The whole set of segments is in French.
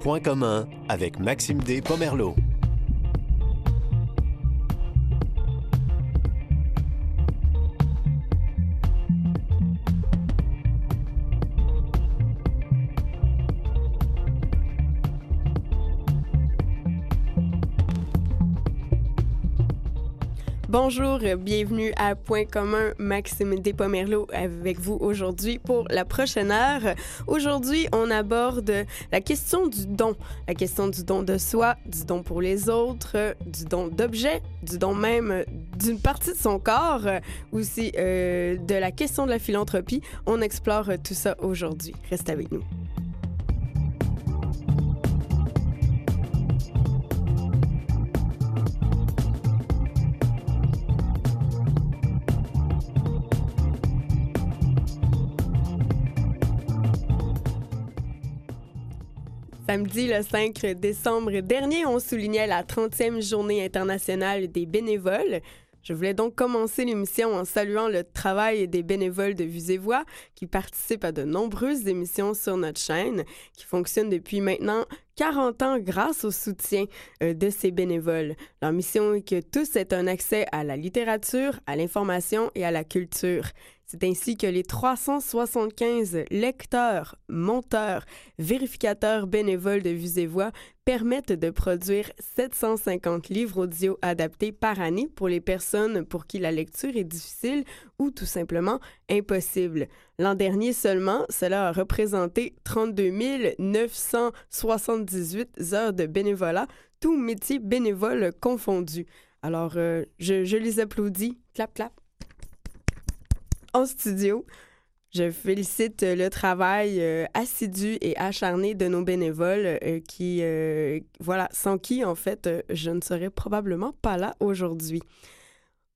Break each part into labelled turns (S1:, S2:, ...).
S1: Point commun avec Maxime D. Pomerleau.
S2: Bonjour, bienvenue à Point commun, Maxime Despomerlo avec vous aujourd'hui pour la prochaine heure. Aujourd'hui, on aborde la question du don, la question du don de soi, du don pour les autres, du don d'objets, du don même d'une partie de son corps, aussi euh, de la question de la philanthropie. On explore tout ça aujourd'hui. Reste avec nous. Samedi le 5 décembre dernier, on soulignait la 30e journée internationale des bénévoles. Je voulais donc commencer l'émission en saluant le travail des bénévoles de Vues et Voix qui participent à de nombreuses émissions sur notre chaîne, qui fonctionnent depuis maintenant 40 ans grâce au soutien euh, de ces bénévoles. Leur mission est que tous aient un accès à la littérature, à l'information et à la culture. C'est ainsi que les 375 lecteurs, monteurs, vérificateurs bénévoles de Vues et Voix permettent de produire 750 livres audio adaptés par année pour les personnes pour qui la lecture est difficile ou tout simplement impossible. L'an dernier seulement, cela a représenté 32 978 heures de bénévolat, tous métiers bénévoles confondus. Alors, euh, je, je les applaudis. Clap, clap en studio. Je félicite le travail euh, assidu et acharné de nos bénévoles euh, qui, euh, voilà, sans qui, en fait, je ne serais probablement pas là aujourd'hui.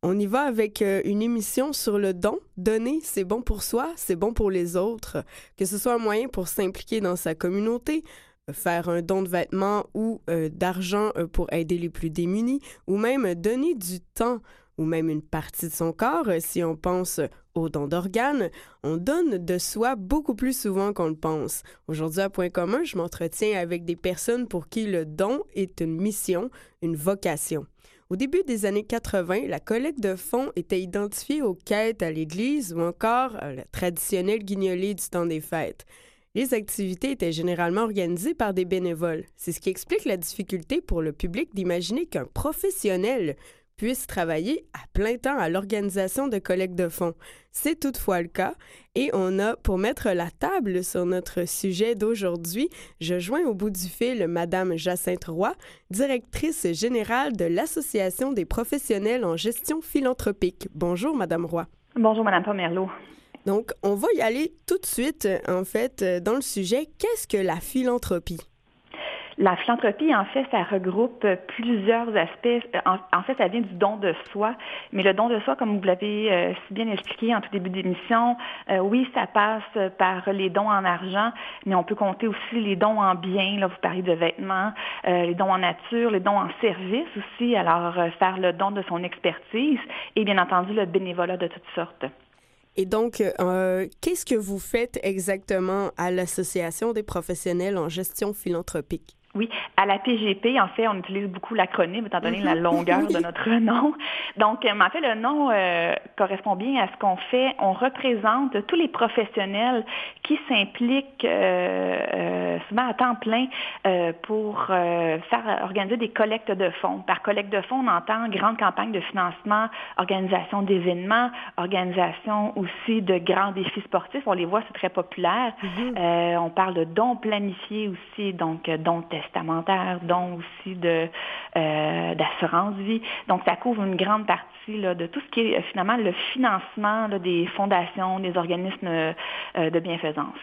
S2: On y va avec une émission sur le don. Donner, c'est bon pour soi, c'est bon pour les autres. Que ce soit un moyen pour s'impliquer dans sa communauté, faire un don de vêtements ou d'argent pour aider les plus démunis, ou même donner du temps ou même une partie de son corps, si on pense au don d'organes, on donne de soi beaucoup plus souvent qu'on le pense. Aujourd'hui, à Point commun, je m'entretiens avec des personnes pour qui le don est une mission, une vocation. Au début des années 80, la collecte de fonds était identifiée aux quêtes à l'église ou encore à la traditionnelle guignolée du temps des fêtes. Les activités étaient généralement organisées par des bénévoles. C'est ce qui explique la difficulté pour le public d'imaginer qu'un professionnel puisse travailler à plein temps à l'organisation de collecte de fonds. C'est toutefois le cas et on a, pour mettre la table sur notre sujet d'aujourd'hui, je joins au bout du fil Madame Jacinthe Roy, directrice générale de l'Association des professionnels en gestion philanthropique. Bonjour, Madame Roy.
S3: Bonjour, Madame Pomerleau.
S2: Donc, on va y aller tout de suite, en fait, dans le sujet. Qu'est-ce que la philanthropie?
S3: La philanthropie, en fait, ça regroupe plusieurs aspects. En, fait, ça vient du don de soi. Mais le don de soi, comme vous l'avez euh, si bien expliqué en tout début d'émission, euh, oui, ça passe par les dons en argent, mais on peut compter aussi les dons en biens. Là, vous parlez de vêtements, euh, les dons en nature, les dons en service aussi. Alors, faire le don de son expertise et bien entendu le bénévolat de toutes sortes.
S2: Et donc, qu'est-ce que vous faites exactement à l'Association des professionnels en gestion philanthropique?
S3: Oui, à la PGP, en fait, on utilise beaucoup l'acronyme étant donné la mhm. longueur de notre nom. Donc, en fait, le nom euh, correspond bien à ce qu'on fait. On représente tous les professionnels qui s'impliquent euh, euh, souvent à temps plein pour faire organiser des collectes de fonds. Par collecte de fonds, on entend grande campagne de financement, organisation d'événements, organisation aussi de grands défis sportifs. On les voit, c'est très populaire. Mhm. on parle de dons planifiés aussi, donc dons testamentaire, dont aussi de euh, d'assurance vie. Donc, ça couvre une grande partie là, de tout ce qui est euh, finalement le financement des fondations, des organismes euh, de bienfaisance.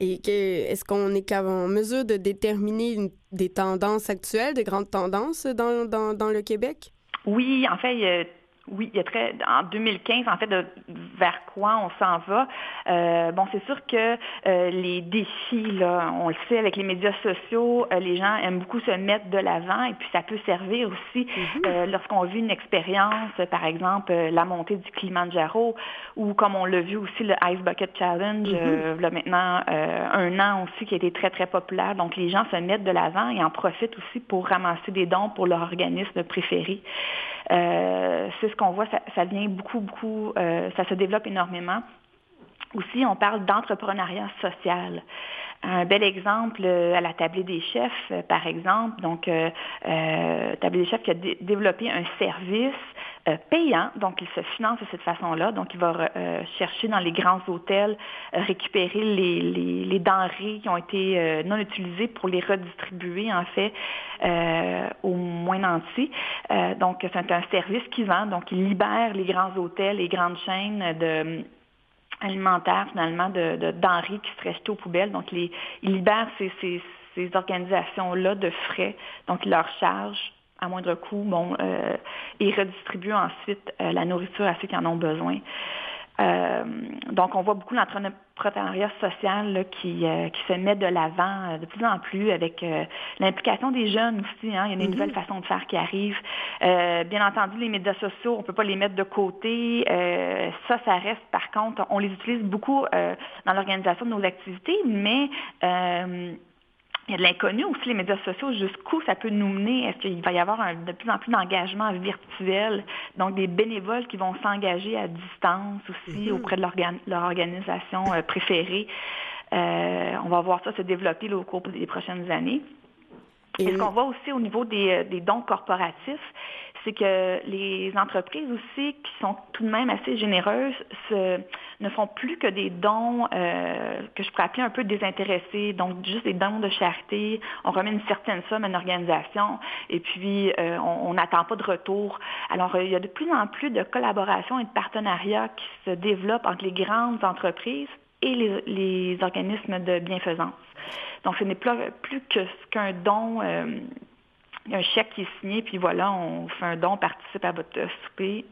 S2: Et est-ce qu'on est en mesure de déterminer des tendances actuelles, des grandes tendances dans, dans, dans le Québec?
S3: Oui, en fait, oui, il y a très, en 2015, en fait, de, vers quoi on s'en va. Euh, bon, c'est sûr que euh, les défis, là, on le sait, avec les médias sociaux, euh, les gens aiment beaucoup se mettre de l'avant et puis ça peut servir aussi mm-hmm. lorsqu'on vit une expérience, par exemple, la montée du Kilimanjaro ou comme on l'a vu aussi, le Ice Bucket Challenge, mm-hmm. là maintenant un an aussi, qui a été très, très populaire. Donc, les gens se mettent de l'avant et en profitent aussi pour ramasser des dons pour leur organisme préféré. Euh, c'est ce qu'on voit, ça, vient beaucoup, beaucoup, euh, ça se développe énormément. Aussi, on parle d'entrepreneuriat social. Un bel exemple euh, à la tablée des chefs, par exemple. Donc, euh, tablée des chefs qui a développé un service euh, payant, donc il se finance de cette façon-là. Donc il va euh, chercher dans les grands hôtels, euh, récupérer les, les, denrées qui ont été non utilisées pour les redistribuer en fait au moins nantis. donc c'est un service qui vend, donc il libère les grands hôtels, les grandes chaînes de alimentaires finalement de, denrées qui seraient jetées aux poubelles. Donc il libère ces, ces, ces organisations-là de frais, donc il leur charge à moindre coût, bon, euh, et redistribue ensuite euh, la nourriture à ceux qui en ont besoin. Euh, donc, on voit beaucoup l'entrepreneuriat social qui, qui se met de l'avant de plus en plus avec l'implication des jeunes aussi. Hein. il y a une mm-hmm. nouvelle façon de faire qui arrive. bien entendu, les médias sociaux, on ne peut pas les mettre de côté. ça, ça reste. Par contre, on les utilise beaucoup dans l'organisation de nos activités, mais il y a de l'inconnu aussi, les médias sociaux, jusqu'où ça peut nous mener. Est-ce qu'il va y avoir de plus en plus d'engagement virtuel, donc des bénévoles qui vont s'engager à distance aussi mm-hmm. auprès de leur organisation euh, préférée? Euh, on va voir ça se développer au cours des prochaines années. Et ce qu'on voit aussi au niveau des, euh, des dons corporatifs, c'est que les entreprises aussi, qui sont tout de même assez généreuses, ne font plus que des dons euh, que je pourrais appeler un peu désintéressés, donc juste des dons de charité. On remet une certaine somme à une organisation et puis euh, on n'attend pas de retour. Alors, il y a de plus en plus de collaborations et de partenariats qui se développent entre les grandes entreprises et les, organismes de bienfaisance. Donc, ce n'est plus, que qu'un don euh, un chèque qui est signé, puis voilà, on fait un don, on participe à votre souper.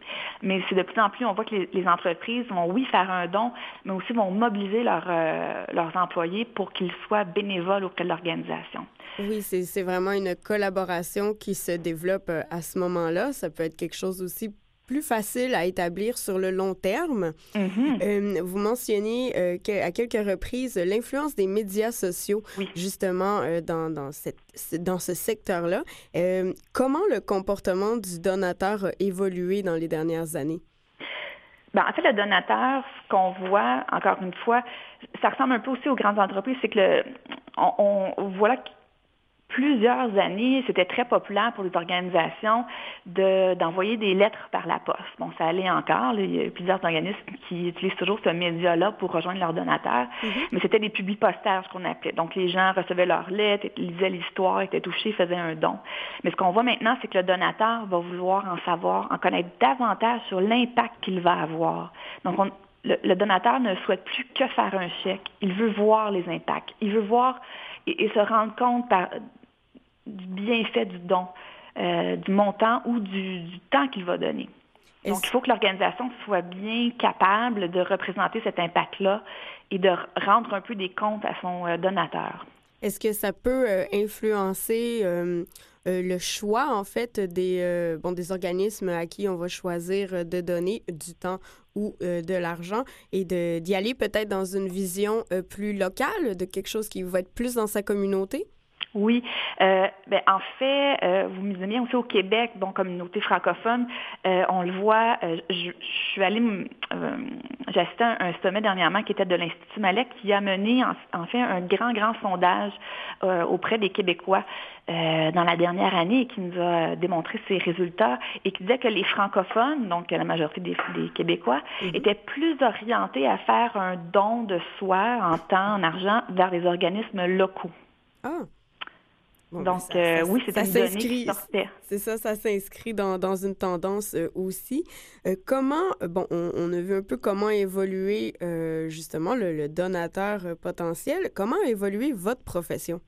S3: Mais c'est de plus en plus, on voit que les, entreprises vont, oui, faire un don, mais aussi vont mobiliser euh, leurs employés pour qu'ils soient bénévoles auprès de l'organisation.
S2: Oui, c'est vraiment une collaboration qui se développe euh, à ce moment-là. Ça peut être quelque chose aussi plus facile à établir sur le long terme. Mm-hmm. Euh, vous mentionnez euh, à quelques reprises l'influence des médias sociaux, justement, euh, dans, dans, cette, dans ce secteur-là. comment le comportement du donateur a évolué dans les dernières années?
S3: Ben, en fait, le donateur, ce qu'on voit, encore une fois, ça ressemble un peu aussi aux grandes entreprises, c'est que le, on, on voit plusieurs années, c'était très populaire pour les organisations d'envoyer des lettres par la poste. Bon, ça allait encore. il y a plusieurs organismes qui utilisent toujours ce média-là pour rejoindre leurs donateurs. Mm-hmm. Mais c'était des publics ce qu'on appelait. Donc, les gens recevaient leurs lettres, lisaient l'histoire, étaient touchés, faisaient un don. Mais ce qu'on voit maintenant, c'est que le donateur va vouloir en savoir, en connaître davantage sur l'impact qu'il va avoir. Donc, le, donateur ne souhaite plus que faire un chèque. Il veut voir les impacts. Il veut voir et, et se rendre compte par, du bienfait du don, euh, du montant ou du, temps qu'il va donner. Donc, il faut que l'organisation soit bien capable de représenter cet impact-là et de rendre un peu des comptes à son euh, donateur.
S2: Est-ce que ça peut euh, influencer le choix, en fait, des, bon, des organismes à qui on va choisir de donner du temps ou de l'argent et d'y aller peut-être dans une vision plus locale, de quelque chose qui va être plus dans sa communauté?
S3: Oui, euh, ben, en fait, euh, vous me bien aussi au Québec, bon, communauté francophone, euh, on le voit, euh, je, suis allée, j'ai assisté à un, sommet dernièrement qui était de l'Institut Malek qui a mené en, fait un grand, grand sondage auprès des Québécois dans la dernière année et qui nous a démontré ses résultats et qui disait que les francophones, donc la majorité des, Québécois, mhm. étaient plus orientés à faire un don de soi en temps, en argent vers les organismes locaux.
S2: Ah.
S3: Donc, euh, oui, c'est une donnée
S2: C'est ça, ça s'inscrit dans, dans, une tendance euh, aussi. Euh, comment, bon, on, a vu un peu comment évoluer justement le, donateur potentiel. Comment a évolué votre profession?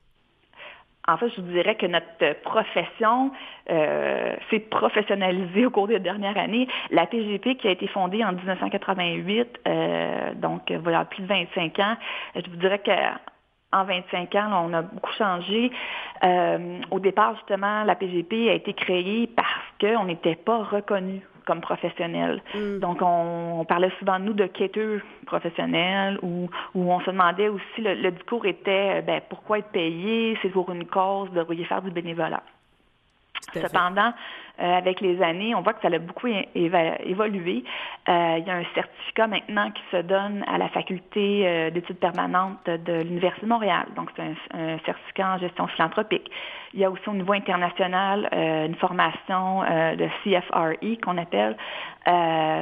S3: en fait, je vous dirais que notre profession s'est professionnalisée au cours des dernières années. La PGP, qui a été fondée en 1988, euh, donc voilà plus de 25 ans, je vous dirais que en 25 ans, on a beaucoup changé. Euh, au départ, justement, la PGP a été créée parce qu'on n'était pas reconnu comme professionnel. Mm. Donc, on, parlait souvent de nous de quêteurs professionnels ou où on se demandait aussi, le, discours était, ben, pourquoi être payé? C'est pour une cause, devriez faire du bénévolat. Cependant, euh, avec les années, on voit que ça a beaucoup évolué. Euh, il y a un certificat maintenant qui se donne à la faculté euh, d'études permanentes de l'Université de Montréal. Donc, c'est un, certificat en gestion philanthropique. Il y a aussi au niveau international une formation de CFRE qu'on appelle.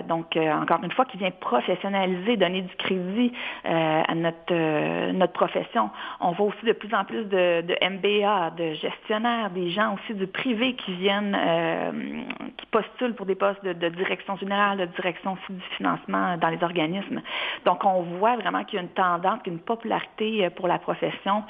S3: donc, encore une fois, qui vient professionnaliser, donner du crédit à notre, notre profession. On voit aussi de plus en plus de, de MBA, de gestionnaires, des gens aussi du privé qui viennent euh, qui postulent pour des postes de, direction générale, de direction du financement dans les organismes. Donc, on voit vraiment qu'il y a une tendance, une popularité euh, pour la profession.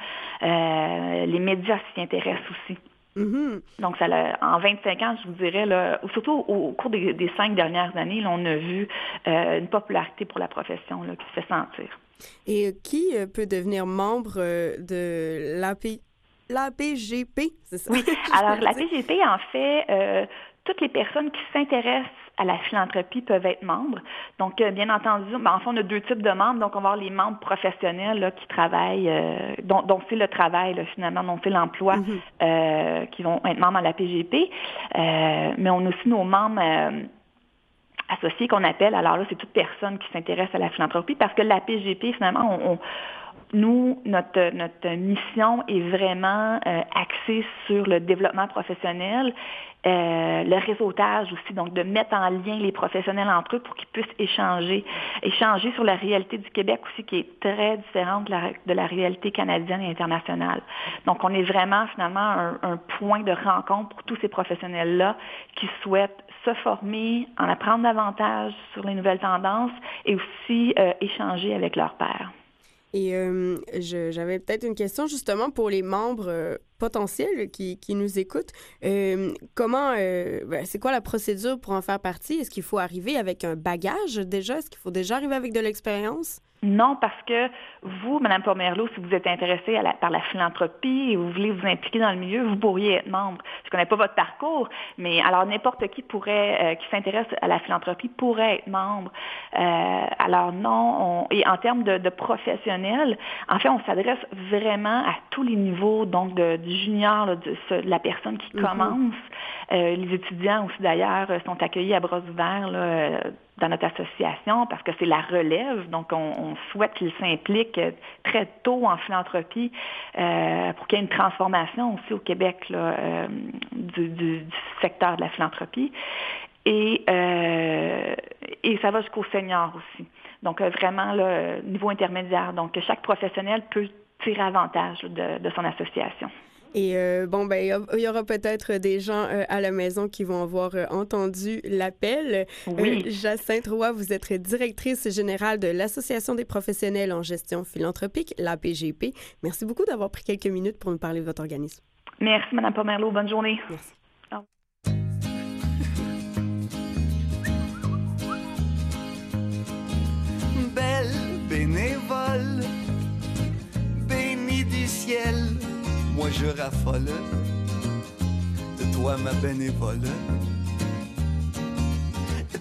S3: Euh, les médias s'y intéressent aussi. Mm-hmm. Donc, ça, en 25 ans, je vous dirais, là, surtout au, cours des, cinq dernières années, on a vu une popularité pour la profession qui se fait sentir.
S2: Et qui peut devenir membre de l'API? La PGP, c'est ça?
S3: Oui. Alors, la PGP, en fait, euh, toutes les personnes qui s'intéressent à la philanthropie peuvent être membres. Donc, euh, bien entendu, ben, en fait, on a deux types de membres. Donc, on va avoir les membres professionnels qui travaillent, euh, dont, c'est le travail, finalement, dont c'est l'emploi, mm-hmm. qui vont être membres à la PGP. mais on a aussi nos membres associés qu'on appelle, alors là, c'est toute personne qui s'intéresse à la philanthropie parce que la PGP, finalement, on nous, notre, mission est vraiment euh, axée sur le développement professionnel, euh, le réseautage aussi, donc de mettre en lien les professionnels entre eux pour qu'ils puissent échanger, échanger sur la réalité du Québec aussi qui est très différente de la, réalité canadienne et internationale. Donc, on est vraiment finalement un, un point de rencontre pour tous ces professionnels-là qui souhaitent se former, en apprendre davantage sur les nouvelles tendances et aussi euh, échanger avec leurs pairs.
S2: Et euh, j'avais peut-être une question justement pour les membres euh, potentiels qui, nous écoutent. Euh, comment, ben, c'est quoi la procédure pour en faire partie? Est-ce qu'il faut arriver avec un bagage déjà? Est-ce qu'il faut déjà arriver avec de l'expérience?
S3: Non, parce que vous, Mme Pomerleau, si vous êtes intéressée par la philanthropie et vous voulez vous impliquer dans le milieu, vous pourriez être membre. Je ne connais pas votre parcours, mais alors n'importe qui pourrait, euh, qui s'intéresse à la philanthropie pourrait être membre. Euh, alors non, et en termes de, professionnels, en fait, on s'adresse vraiment à tous les niveaux, donc du junior, de, la personne qui mm-hmm. commence. Euh, les étudiants aussi d'ailleurs sont accueillis à bras ouverts là, dans notre association parce que c'est la relève. Donc, on, souhaite qu'ils s'impliquent très tôt en philanthropie euh, pour qu'il y ait une transformation aussi au Québec là, euh, du, secteur de la philanthropie. Et, euh, et ça va jusqu'au senior aussi. Donc, vraiment, là, niveau intermédiaire. Donc, chaque professionnel peut tirer avantage de son association.
S2: Et euh, bon, ben, il y aura peut-être des gens euh, à la maison qui vont avoir euh, entendu l'appel.
S3: Oui.
S2: Jacinthe Roy, vous êtes directrice générale de l'Association des professionnels en gestion philanthropique, l'APGP. Merci beaucoup d'avoir pris quelques minutes pour nous parler de votre organisme.
S3: Merci, Mme Pomerleau. Bonne journée.
S2: Merci.
S4: Belle bénévole, bénie du ciel moi je raffole de toi ma bénévole.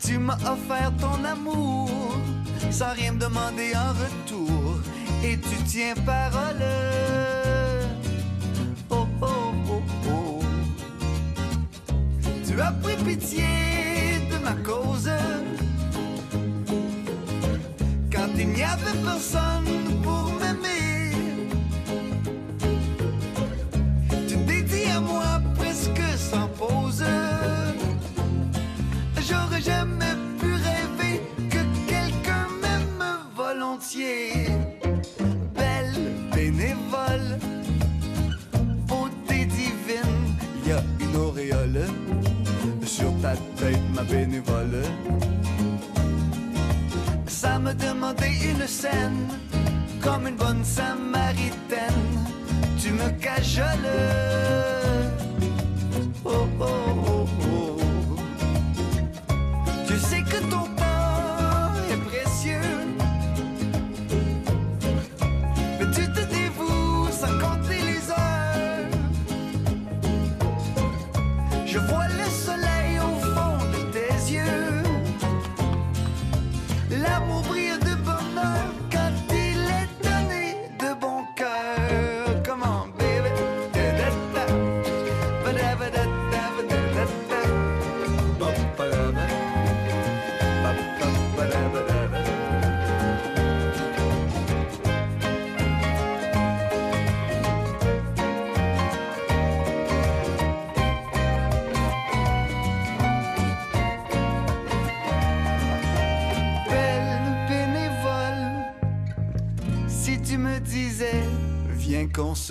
S4: Tu m'as offert ton amour sans rien me demander en retour et tu tiens parole. Oh oh oh oh. Tu as pris pitié de ma cause quand il n'y avait personne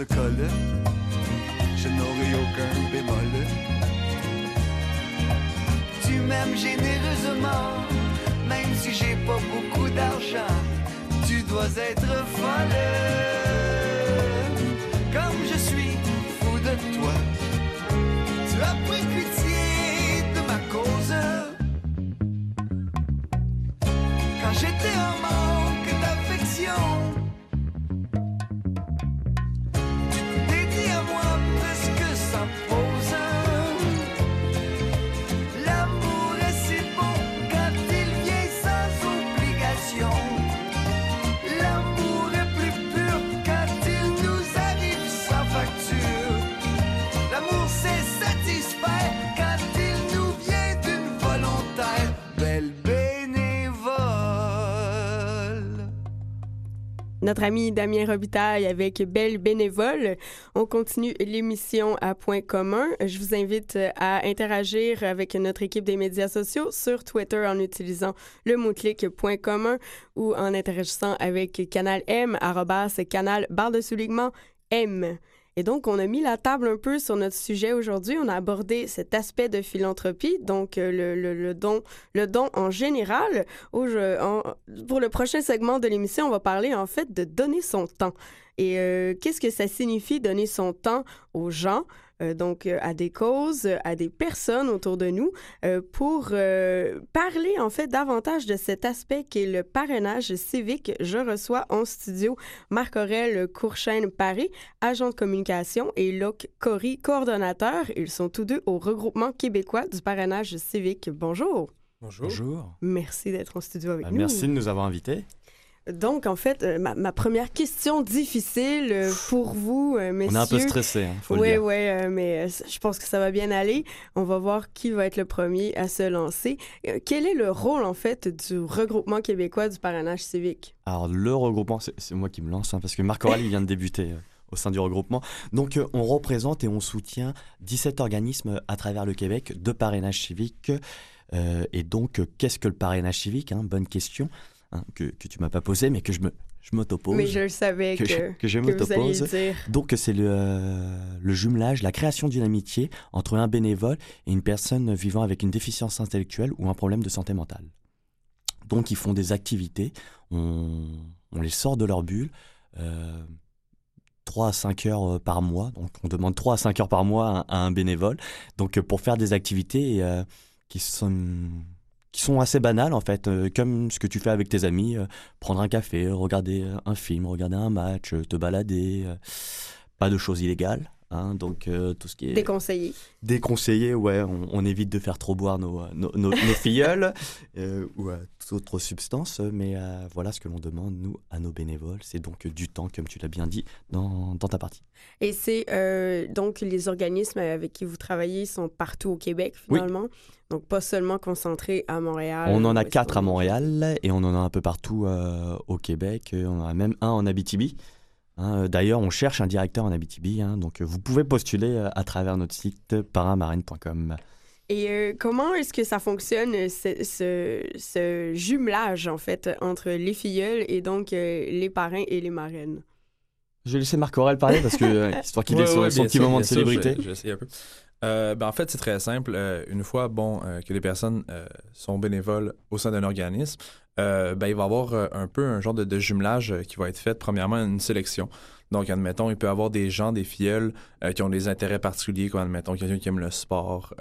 S4: je n'aurais aucun bémol. Tu m'aimes généreusement, même si j'ai pas beaucoup d'argent. Tu dois être folle.
S2: Notre ami Damien Robitaille avec Belle Bénévole. On continue l'émission à point commun. Je vous invite à interagir avec notre équipe des médias sociaux sur Twitter en utilisant le mot-clic point commun ou en interagissant avec Canal M, arrobas, canal barre de soulignement M. Et donc, on a mis la table un peu sur notre sujet aujourd'hui. On a abordé cet aspect de philanthropie, donc euh, le, don, le don en général. Pour le prochain segment de l'émission, on va parler en fait de donner son temps. Et euh, qu'est-ce que ça signifie donner son temps aux gens, euh, donc euh, à des causes, à des personnes autour de nous, euh, pour euh, parler en fait davantage de cet aspect qui est le parrainage civique? Je reçois en studio Marc-Aurel Courchaine-Paris, agent de communication, et Locke Cory, coordonnateur. Ils sont tous deux au regroupement québécois du parrainage civique. Bonjour.
S5: Bonjour.
S6: Bonjour.
S2: Merci d'être en studio avec
S6: Bah,
S2: nous.
S6: merci de nous avoir invités.
S2: Donc, en fait, euh, ma, ma première question difficile euh, pour vous, euh, messieurs.
S6: On est un peu stressé, hein, faut
S2: Oui,
S6: le dire.
S2: oui, mais euh, c- je pense que ça va bien aller. On va voir qui va être le premier à se lancer. Quel est le rôle, en fait, du regroupement québécois du parrainage civique?
S6: Alors, le regroupement, c'est moi qui me lance, hein, parce que Marc Aurel, il vient de débuter au sein du regroupement. Donc, euh, on représente et on soutient 17 organismes à travers le Québec de parrainage civique. Euh, et donc, euh, qu'est-ce que le parrainage civique hein Bonne question hein, que, que tu m'as pas posée, mais que je me je m'autopose.
S2: Mais je le savais que,
S6: que, je, que je m'autopose. Donc c'est le, euh, le jumelage, la création d'une amitié entre un bénévole et une personne vivant avec une déficience intellectuelle ou un problème de santé mentale. Donc ils font des activités, on, on les sort de leur bulle. Euh, 3 à 5 heures euh, par mois, donc on demande 3 à 5 heures par mois à, à un bénévole, donc euh, pour faire des activités euh, qui sont qui sont assez banales en fait, euh, comme ce que tu fais avec tes amis, euh, prendre un café, regarder euh, un film, regarder un match, te balader, pas de choses illégales, hein, donc tout ce qui est
S2: Déconseillé.
S6: déconseillé, ouais, on, on évite de faire trop boire nos, nos, nos- euh, ou toute autre substance, mais voilà ce que l'on demande, nous, à nos bénévoles, c'est donc du temps, comme tu l'as bien dit dans, dans ta partie.
S2: Et c'est donc les organismes avec qui vous travaillez sont partout au Québec, finalement. Donc, pas seulement concentrés à Montréal.
S6: on en a quatre à Montréal et on en a un peu partout euh, au Québec, Euh, on en a même un en Abitibi. Hein, euh, D'ailleurs, on cherche un directeur en Abitibi, hein, donc vous pouvez postuler à travers notre site paramarine.com.
S2: Et euh, comment est-ce que ça fonctionne, ce, ce, ce jumelage, en fait, entre les filleuls et donc euh, les parrains et les marraines?
S6: Je vais laisser Marc Aurel parler parce que, histoire qu'il
S5: Ouais,
S6: ait son,
S5: ouais,
S6: son petit
S5: sûr,
S6: moment de
S5: sûr,
S6: célébrité.
S5: je- je vais essayer un peu. Euh, ben, en fait, c'est très simple. Euh, une fois bon, euh, que les personnes sont bénévoles au sein d'un organisme, ben, il va y avoir un peu un genre de, jumelage qui va être fait. Premièrement, une sélection. Donc, admettons, il peut y avoir des gens, des filleuls qui ont des intérêts particuliers, admettons, quelqu'un qui aime le sport,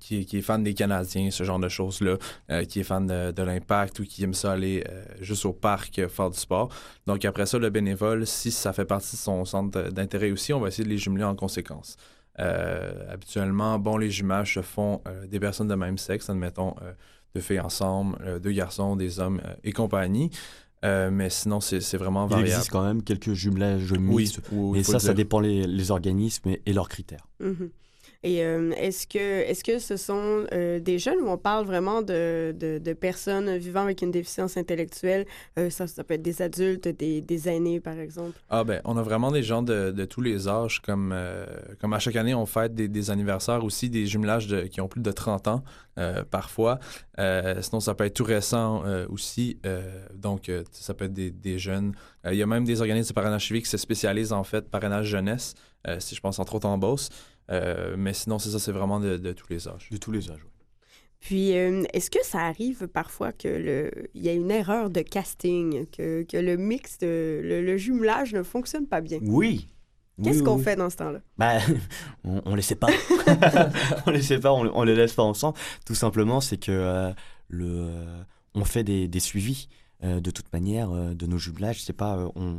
S5: qui, est fan des Canadiens, ce genre de choses-là, qui est fan de, l'impact ou qui aime ça aller juste au parc faire du sport. Donc, après ça, le bénévole, si ça fait partie de son centre d'intérêt aussi, on va essayer de les jumeler en conséquence. Euh, habituellement, bon, les jumelages se font euh, des personnes de même sexe, admettons, euh, deux filles ensemble, euh, deux garçons, des hommes euh, et compagnie. Euh, mais sinon, c'est vraiment
S6: Il
S5: variable.
S6: existe quand même quelques jumelages
S5: Oui,
S6: mixtes,
S5: oui,
S6: mais
S5: faut
S6: ça, ça dépend les, les organismes et, et leurs critères.
S2: Mhm. Et euh, est-ce que, est-ce que ce sont euh, des jeunes où on parle vraiment de, de, personnes vivant avec une déficience intellectuelle? Euh, ça, peut être des adultes, des, des aînés, par exemple.
S5: Ah ben, on a vraiment des gens de, de tous les âges, comme, comme à chaque année, on fête des, des anniversaires aussi, des jumelages qui ont plus de 30 ans, parfois. Sinon, ça peut être tout récent aussi, donc ça peut être des, des jeunes. Il y a même des organismes de parrainage civique qui se spécialisent en fait parrainage jeunesse, si je pense entre autres en Beauce. Euh, mais sinon, c'est ça, c'est vraiment de, de tous les âges.
S6: De tous les âges. oui.
S2: Puis, euh, est-ce que ça arrive parfois que le, il y a une erreur de casting, que, que le mix, de- le, le jumelage ne fonctionne pas bien?
S6: Oui.
S2: Qu'est-ce
S6: Oui,
S2: qu'on
S6: oui.
S2: fait dans ce temps-là?
S6: Bah, on, on les sait pas. on les sait pas, on, on les laisse pas ensemble. Tout simplement, c'est que euh, le, euh, on fait des, des suivis. Euh, de toute manière, euh, de nos jumelages, c'est pas, euh, on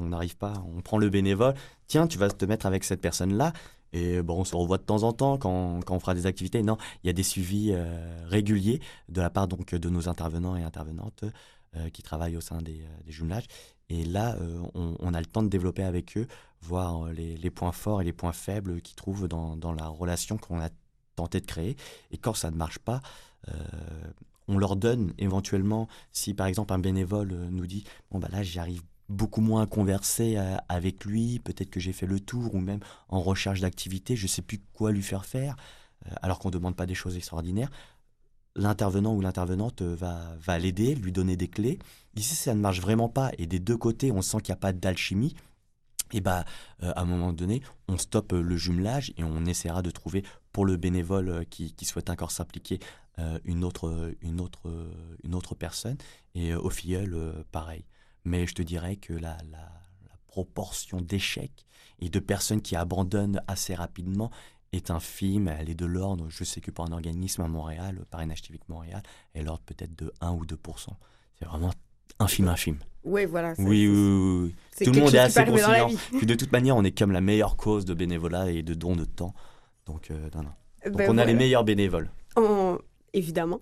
S6: on n'arrive pas, on prend le bénévole. Tiens, tu vas te mettre avec cette personne-là. Et bon, on se revoit de temps en temps quand, quand on fera des activités. Non, il y a des suivis euh, réguliers de la part donc de nos intervenants et intervenantes euh, qui travaillent au sein des, euh, des jumelages. Et là, on, a le temps de développer avec eux voir les, points forts et les points faibles qu'ils trouvent dans, dans la relation qu'on a tenté de créer. Et quand ça ne marche pas, on leur donne éventuellement, si par exemple un bénévole nous dit, bon bah là j'arrive beaucoup moins à converser euh, avec lui, peut-être que j'ai fait le tour, ou même en recherche d'activité, je sais plus quoi lui faire faire, euh, alors qu'on ne demande pas des choses extraordinaires. L'intervenant ou l'intervenante va, va l'aider, lui donner des clés. Ici, ça ne marche vraiment pas, et des deux côtés, on sent qu'il n'y a pas d'alchimie et bah, euh, à un moment donné, on stoppe le jumelage et on essaiera de trouver pour le bénévole qui, souhaite encore s'impliquer une, autre, une, autre, une autre personne. Et au filleul, pareil. Mais je te dirais que la, la, la proportion d'échecs et de personnes qui abandonnent assez rapidement est infime. Elle est de l'ordre, je sais que pour un organisme à Montréal, Parrainage Civique Montréal, elle est l'ordre peut-être de 1 ou 2 C'est vraiment infime, infime.
S2: Oui, voilà.
S6: Oui, oui, Tout le monde est assez conciliant. Puis de toute manière, on est comme la meilleure cause de bénévolat et de don de temps. Donc, euh, non, non. Donc
S2: Ben
S6: on a les meilleurs bénévoles.
S2: On- Évidemment.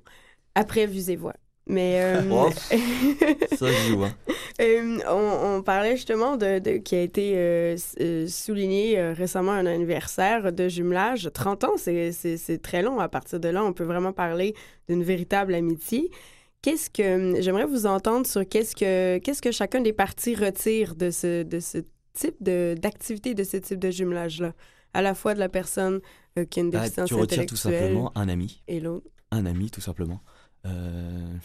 S2: Après, vus et voix. Mais euh,
S6: Ça joue, hein.
S2: euh, on, on parlait justement de, de- qui a été euh, souligné récemment un anniversaire de jumelage. 30 ans, c'est- très long. À partir de là, on peut vraiment parler d'une véritable amitié. Qu'est-ce que j'aimerais vous entendre sur qu'est-ce que qu'est-ce que chacun des partis retire de ce de ce type de d'activité de ce type de jumelage là, à la fois de la personne qui a une
S6: Bah,
S2: déficience
S6: tu retires tout simplement un ami.
S2: et l'autre.
S6: Un ami, tout simplement. Euh,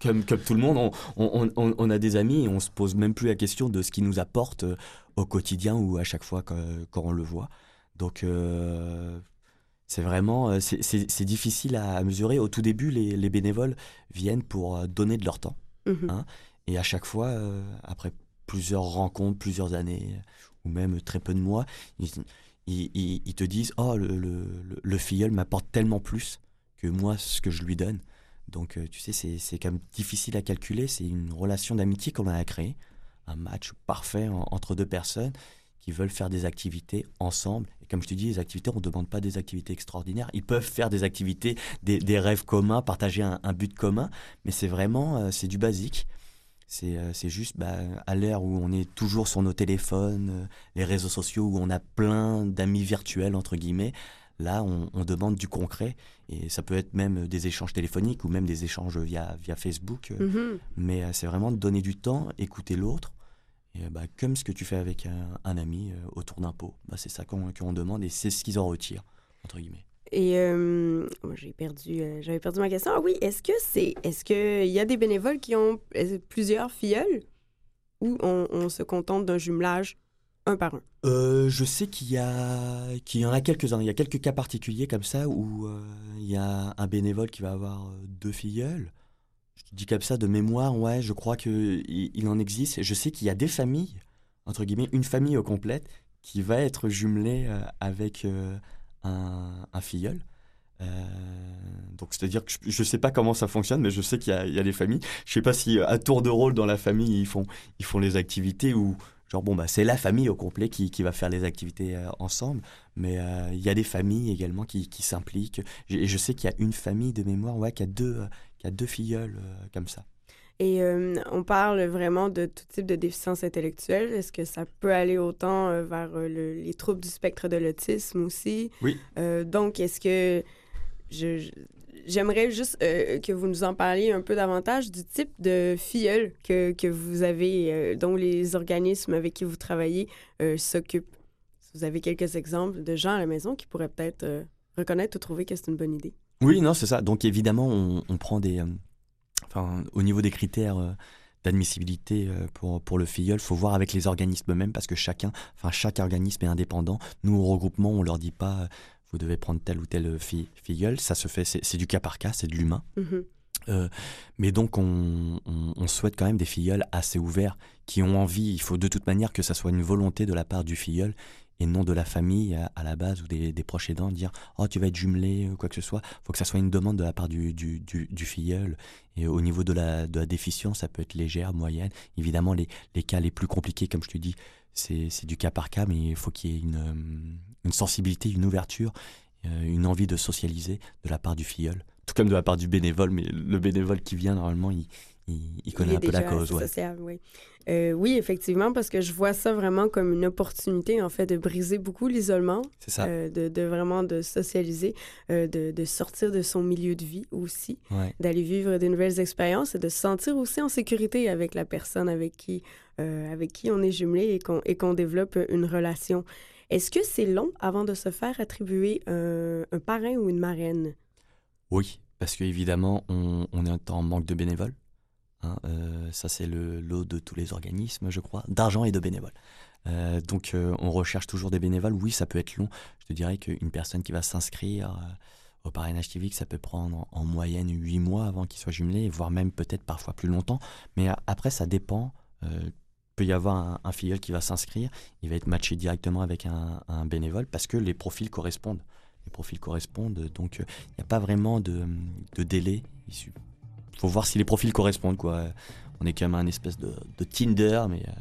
S6: comme, comme tout le monde, on, on- a des amis et on se pose même plus la question de ce qu'ils nous apportent euh, au quotidien ou à chaque fois quand, quand on le voit. Donc, euh, c'est vraiment c'est- difficile à mesurer. Au tout début, les, les bénévoles viennent pour donner de leur temps.
S2: Mhm.
S6: Hein Et à chaque fois, euh, après plusieurs rencontres, plusieurs années, ou même très peu de mois, ils, ils- ils- ils te disent Oh, le- le filleul m'apporte tellement plus que moi, ce que je lui donne. Donc, euh, tu sais, c'est quand même difficile à calculer. C'est une relation d'amitié qu'on a créée, un match parfait en- entre deux personnes qui veulent faire des activités ensemble. Et comme je te dis, les activités, on ne demande pas des activités extraordinaires. Ils peuvent faire des activités, des, des rêves communs, partager un, but commun, mais c'est vraiment, euh, c'est du basique. C'est euh, juste bah, à l'ère où on est toujours sur nos téléphones, les réseaux sociaux, où on a plein d'amis virtuels, entre guillemets, là, on, on demande du concret. Et ça peut être même des échanges téléphoniques ou même des échanges via, via Facebook. euh,
S2: Mhm.
S6: Mais euh, c'est vraiment de donner du temps, écouter l'autre. Et euh, bah, comme ce que tu fais avec un, un ami autour d'un pot, bah, c'est ça qu'on demande et c'est ce qu'ils en retirent, entre guillemets.
S2: Et euh, j'ai perdu, euh, j'avais perdu ma question. Ah oui, est-ce que c'est, est-ce que il y a des bénévoles qui ont plusieurs filleuls ou on, on se contente d'un jumelage? Un par un?
S6: Euh, je sais qu'il y, a... qu'il y en a quelques-uns. Il y a quelques cas particuliers comme ça où euh, il y a un bénévole qui va avoir euh, deux filleuls. Je dis comme ça de mémoire, ouais, je crois qu'il il en existe. Je sais qu'il y a des familles entre guillemets, une famille au complète qui va être jumelée avec un, filleul. Donc, c'est-à-dire que je ne sais pas comment ça fonctionne, mais je sais qu'il y, a- des familles. Je sais pas si à tour de rôle dans la famille ils font, ils font les activités ou genre bon bah c'est la famille au complet qui, qui va faire les activités euh, ensemble. Mais euh, il y a des familles également qui, qui s'impliquent. Et et je sais qu'il y a une famille de mémoire ouais, qui a deux, euh, qui a deux filleuls euh, comme ça.
S2: Et on parle vraiment de tout type de déficience intellectuelle. Est-ce que ça peut aller autant vers le- les troubles du spectre de l'autisme aussi?
S6: Oui.
S2: Donc, est-ce que je- je- j'aimerais juste euh, que vous nous en parliez un peu davantage du type de filleul que, que vous avez, euh, dont les organismes avec qui vous travaillez euh, s'occupent. Si vous avez quelques exemples de gens à la maison qui pourraient peut-être reconnaître ou trouver que c'est une bonne idée.
S6: Oui, non, c'est ça. Donc évidemment, on, prend des... enfin, au niveau des critères d'admissibilité pour, pour le filleul, faut voir avec les organismes eux-mêmes parce que chacun, enfin chaque organisme est indépendant. Nous, au regroupement, on leur dit pas vous devez prendre tel ou tel fi- filleul. Ça se fait, c'est du cas par cas, c'est de l'humain.
S2: Mhm.
S6: Euh, mais donc, on, on- on souhaite quand même des filleuls assez ouverts, qui ont envie. Il faut de toute manière que ça soit une volonté de la part du filleul et non de la famille à, à la base ou des, des proches aidants, dire Oh, tu vas être jumelé ou quoi que ce soit. Il faut que ça soit une demande de la part du, du, du, du filleul. Et au niveau de la, de la déficience, ça peut être légère, moyenne. Évidemment, les, les cas les plus compliqués, comme je te dis, c'est du cas par cas, mais il faut qu'il y ait une, une sensibilité, une ouverture, euh, une envie de socialiser de la part du filleul tout comme de la part du bénévole, mais le bénévole qui vient, normalement, il, il, il connaît
S2: Il
S6: un peu la cause. Ouais.
S2: sociable, oui. Euh, oui, effectivement, parce que je vois ça vraiment comme une opportunité, en fait, de briser beaucoup l'isolement, euh, de, de vraiment de socialiser, euh, de, de sortir de son milieu de vie aussi,
S6: Ouais.
S2: d'aller vivre de nouvelles expériences et de se sentir aussi en sécurité avec la personne avec qui, avec qui on est jumelé et qu'on et qu'on développe une relation. Est-ce que c'est long avant de se faire attribuer un, parrain ou une marraine?
S6: Oui, parce qu'évidemment, on, on est en manque de bénévoles. hein, euh, ça, c'est le lot de tous les organismes, je crois, d'argent et de bénévoles. Euh, donc, euh, on recherche toujours des bénévoles. Oui, ça peut être long. Je te dirais qu'une personne qui va s'inscrire au parrainage civique, ça peut prendre en, en moyenne 8 mois avant qu'il soit jumelé, voire même peut-être parfois plus longtemps. Mais après, ça dépend. Peut y avoir un, un filleul qui va s'inscrire, il va être matché directement avec un, bénévole parce que les profils correspondent. Les profils correspondent, donc euh, il n'y a pas vraiment de, de délai. Il faut voir si les profils correspondent. Quoi. On est quand même un espèce de, de Tinder, mais euh,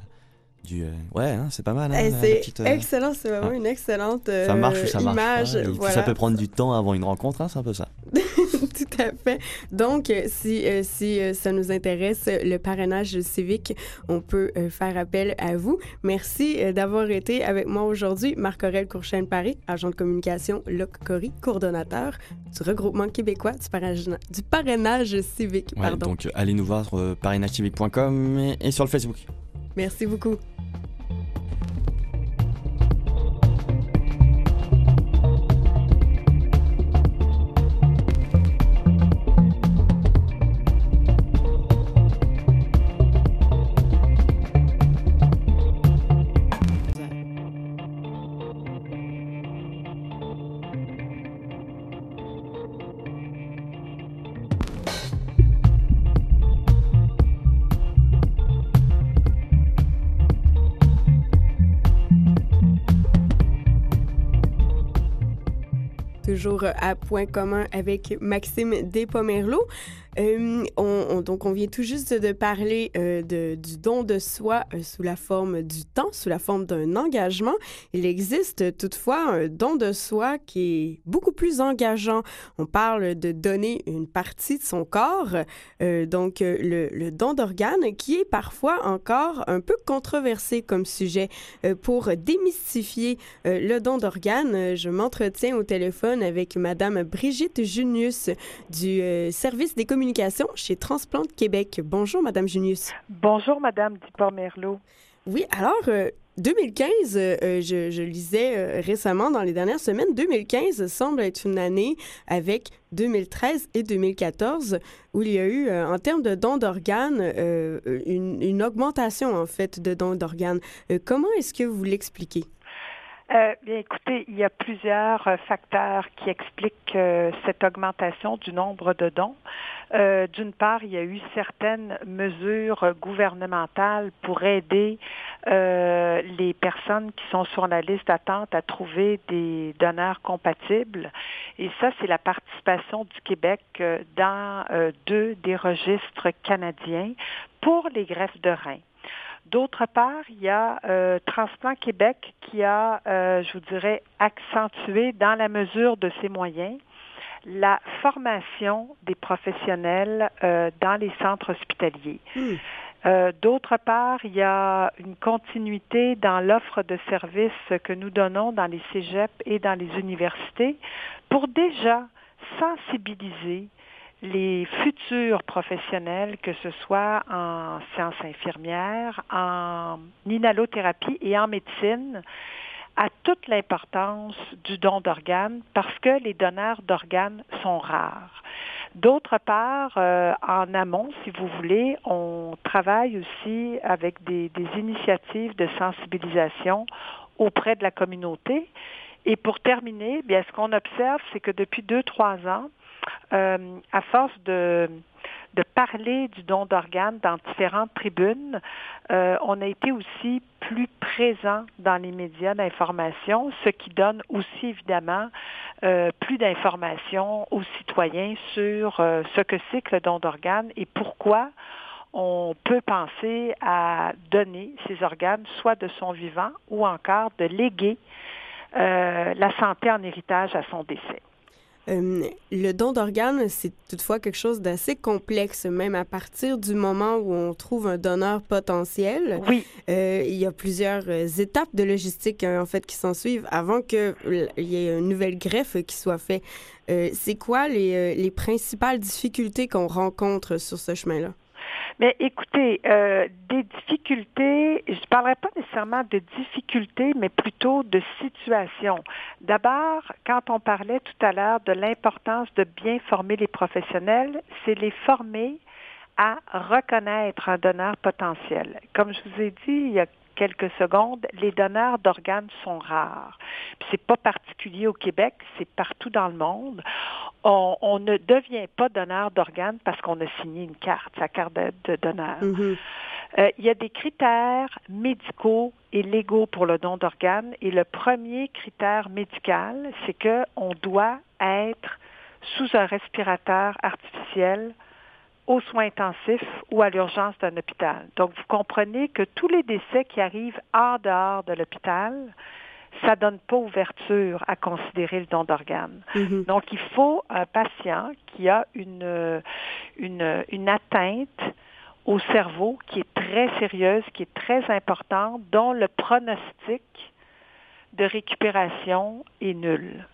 S6: du. euh, ouais, hein, c'est pas mal. hein,
S2: Eh, c'est
S6: euh,
S2: excellent, c'est vraiment
S6: ah.
S2: une excellente euh,
S6: ça marche ou ça marche
S2: image.
S6: pas,
S2: voilà.
S6: Ça peut prendre du temps avant une rencontre, hein, c'est un peu ça.
S2: Tout à fait. Donc, euh, si, si ça nous intéresse, le parrainage civique, on peut faire appel à vous. Merci d'avoir été avec moi aujourd'hui. Marc-Aurel Courchaine-Paris, agent de communication Loc Cory, coordonnateur du regroupement québécois du parrainage, du parrainage civique.
S6: Ouais,
S2: pardon.
S6: donc allez nous voir euh, parrainagecivique.com et, et sur le Facebook.
S2: Merci beaucoup. Toujours à point commun avec Maxime Despomerleau. Euh, on, on- donc, on vient tout juste de parler euh, de- du don de soi euh, sous la forme du temps, sous la forme d'un engagement. Il existe toutefois un don de soi qui est beaucoup plus engageant. On parle de donner une partie de son corps, donc le, don d'organes, qui est parfois encore un peu controversé comme sujet. Pour démystifier le don d'organes, je m'entretiens au téléphone avec Madame Brigitte Junius du service des communications chez Transplante Québec. Bonjour, Madame Junius.
S7: Bonjour, Madame Duport-Merlot.
S2: Oui, alors, euh, 2015, euh, euh, je, je lisais euh, récemment dans les dernières semaines, 2015 semble être une année avec 2013 et 2014 où il y a eu, euh, en termes de dons d'organes, euh, une, une augmentation en fait de dons d'organes. Euh, comment est-ce que vous l'expliquez?
S7: Euh, bien, écoutez, il y a plusieurs euh, facteurs qui expliquent euh, cette augmentation du nombre de dons. Euh, D'une part, il y a eu certaines mesures gouvernementales pour aider euh, les personnes qui sont sur la liste d'attente à trouver des donneurs compatibles. Et ça, c'est la participation du Québec euh, dans deux des registres canadiens pour les greffes de reins. D'autre part, il y a Transplant Québec qui a, je vous dirais, accentué dans la mesure de ses moyens la formation des professionnels euh, dans les centres hospitaliers.
S2: Hmm.
S7: Euh, D'autre part, il y a une continuité dans l'offre de services que nous donnons dans les cégeps et dans les universités pour déjà sensibiliser les futurs professionnels, que ce soit en sciences infirmières, en inhalothérapie et en médecine, à toute l'importance du don d'organes parce que les donneurs d'organes sont rares. D'autre part, euh, en amont, si vous voulez, on travaille aussi avec des, des initiatives de sensibilisation auprès de la communauté. Et pour terminer, bien, ce qu'on observe, c'est que depuis deux, trois ans, euh, à force de, parler du don d'organes dans différentes tribunes, euh, on a été aussi plus présent dans les médias d'information, ce qui donne aussi évidemment euh, plus d'informations aux citoyens sur ce que c'est que le don d'organes et pourquoi on peut penser à donner ces organes, soit de son vivant ou encore de léguer la santé en héritage à son décès.
S2: Euh, le don d'organes, c'est toutefois quelque chose d'assez complexe, même à partir du moment où on trouve un donneur potentiel.
S7: Oui.
S2: Euh, il y a plusieurs euh, étapes de logistique euh, en fait qui s'en suivent avant qu'il y ait une nouvelle greffe qui soit faite. Euh, c'est quoi les, les principales difficultés qu'on rencontre sur ce chemin-là?
S7: Mais écoutez, euh, des difficultés, je ne parlerai pas nécessairement de difficultés, mais plutôt de situations. D'abord, quand on parlait tout à l'heure de l'importance de bien former les professionnels, c'est les former à reconnaître un donneur potentiel. Comme je vous ai dit il y a quelques secondes, les donneurs d'organes sont rares. C'est pas particulier au Québec, c'est partout dans le monde. On, on ne devient pas donneur d'organes parce qu'on a signé une carte, sa carte de, de donneur.
S2: Mhm.
S7: Euh, il y a des critères médicaux et légaux pour le don d'organes et le premier critère médical, c'est que on doit être sous un respirateur artificiel aux soins intensifs ou à l'urgence d'un hôpital. Donc, vous comprenez que tous les décès qui arrivent en dehors de l'hôpital, ça donne pas ouverture à considérer le don d'organes.
S2: Mhm.
S7: Donc, il faut un patient qui a une, une, une atteinte au cerveau qui est très sérieuse, qui est très importante, dont le pronostic de récupération est nul.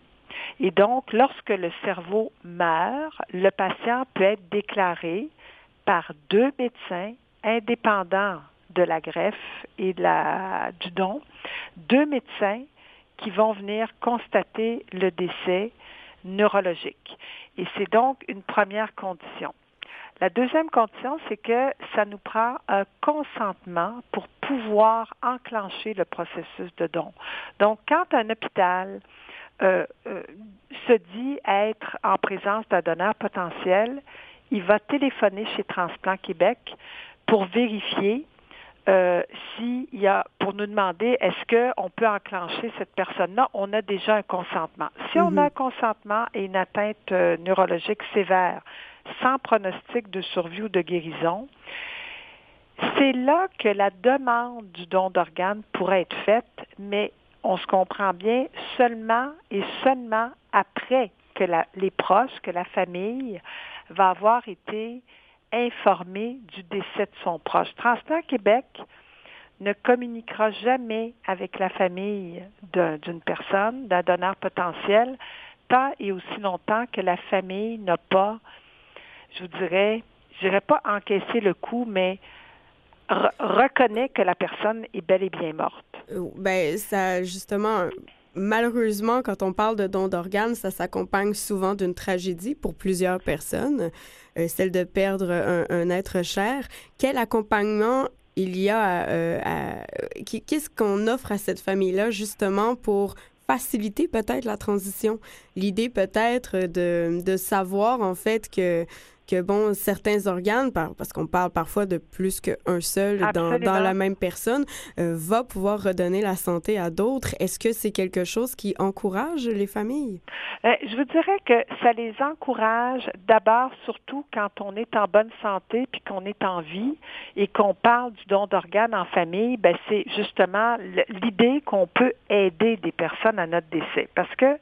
S7: Et donc, lorsque le cerveau meurt, le patient peut être déclaré par deux médecins indépendants de la greffe et de la, du don, deux médecins qui vont venir constater le décès neurologique. Et c'est donc une première condition. La deuxième condition, c'est que ça nous prend un consentement pour pouvoir enclencher le processus de don. Donc, quand un hôpital euh, euh, se dit être en présence d'un donneur potentiel, il va téléphoner chez Transplant Québec pour vérifier euh, s'il y a, pour nous demander est-ce qu'on peut enclencher cette personne-là, on a déjà un consentement. Si on
S2: Mhm.
S7: a un consentement et une atteinte euh, neurologique sévère, sans pronostic de survie ou de guérison, c'est là que la demande du don d'organes pourrait être faite, mais on se comprend bien seulement et seulement après que les proches, que la famille va avoir été informée du décès de son proche. Transplant Québec ne communiquera jamais avec la famille d'un- d'une personne, d'un donneur potentiel, tant et aussi longtemps que la famille n'a pas, je vous dirais, je dirais pas encaissé le coup, mais re- reconnaît que la personne est bel et bien morte.
S2: Euh, Ben, ça, justement, malheureusement, quand on parle de don d'organes, ça s'accompagne souvent d'une tragédie pour plusieurs personnes, euh, celle de perdre un, être cher. Quel accompagnement il y a, à, euh, à- qu'est-ce qu'on offre à cette famille-là, justement, pour faciliter peut-être la transition? L'idée peut-être de savoir, en fait, que que, bon, certains organes, par- parce qu'on parle parfois de plus qu'un seul dans, la même personne, euh, va pouvoir redonner la santé à d'autres. Est-ce que c'est quelque chose qui encourage les familles?
S7: Euh, je vous dirais que ça les encourage d'abord, surtout quand on est en bonne santé puis qu'on est en vie et qu'on parle du don d'organes en famille, ben c'est justement l'idée qu'on peut aider des personnes à notre décès. Parce que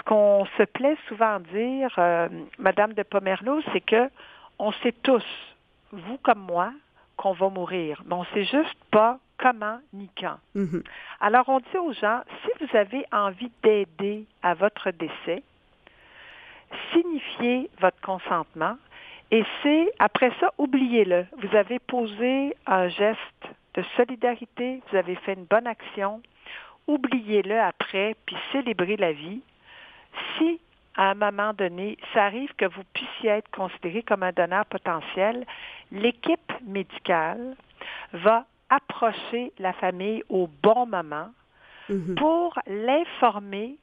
S7: ce qu'on se plaît souvent à dire, euh, Madame de Pomerleau, c'est que on sait tous, vous comme moi, qu'on va mourir, mais on sait juste pas comment ni quand.
S2: Mhm.
S7: Alors, on dit aux gens, si vous avez envie d'aider à votre décès, signifiez votre consentement et c'est, après ça, oubliez-le. Vous avez posé un geste de solidarité, vous avez fait une bonne action, oubliez-le après, puis célébrez la vie. Si, à un moment donné, ça arrive que vous puissiez être considéré comme un donneur potentiel, l'équipe médicale va approcher la famille au bon moment
S2: Mhm.
S7: pour l'informer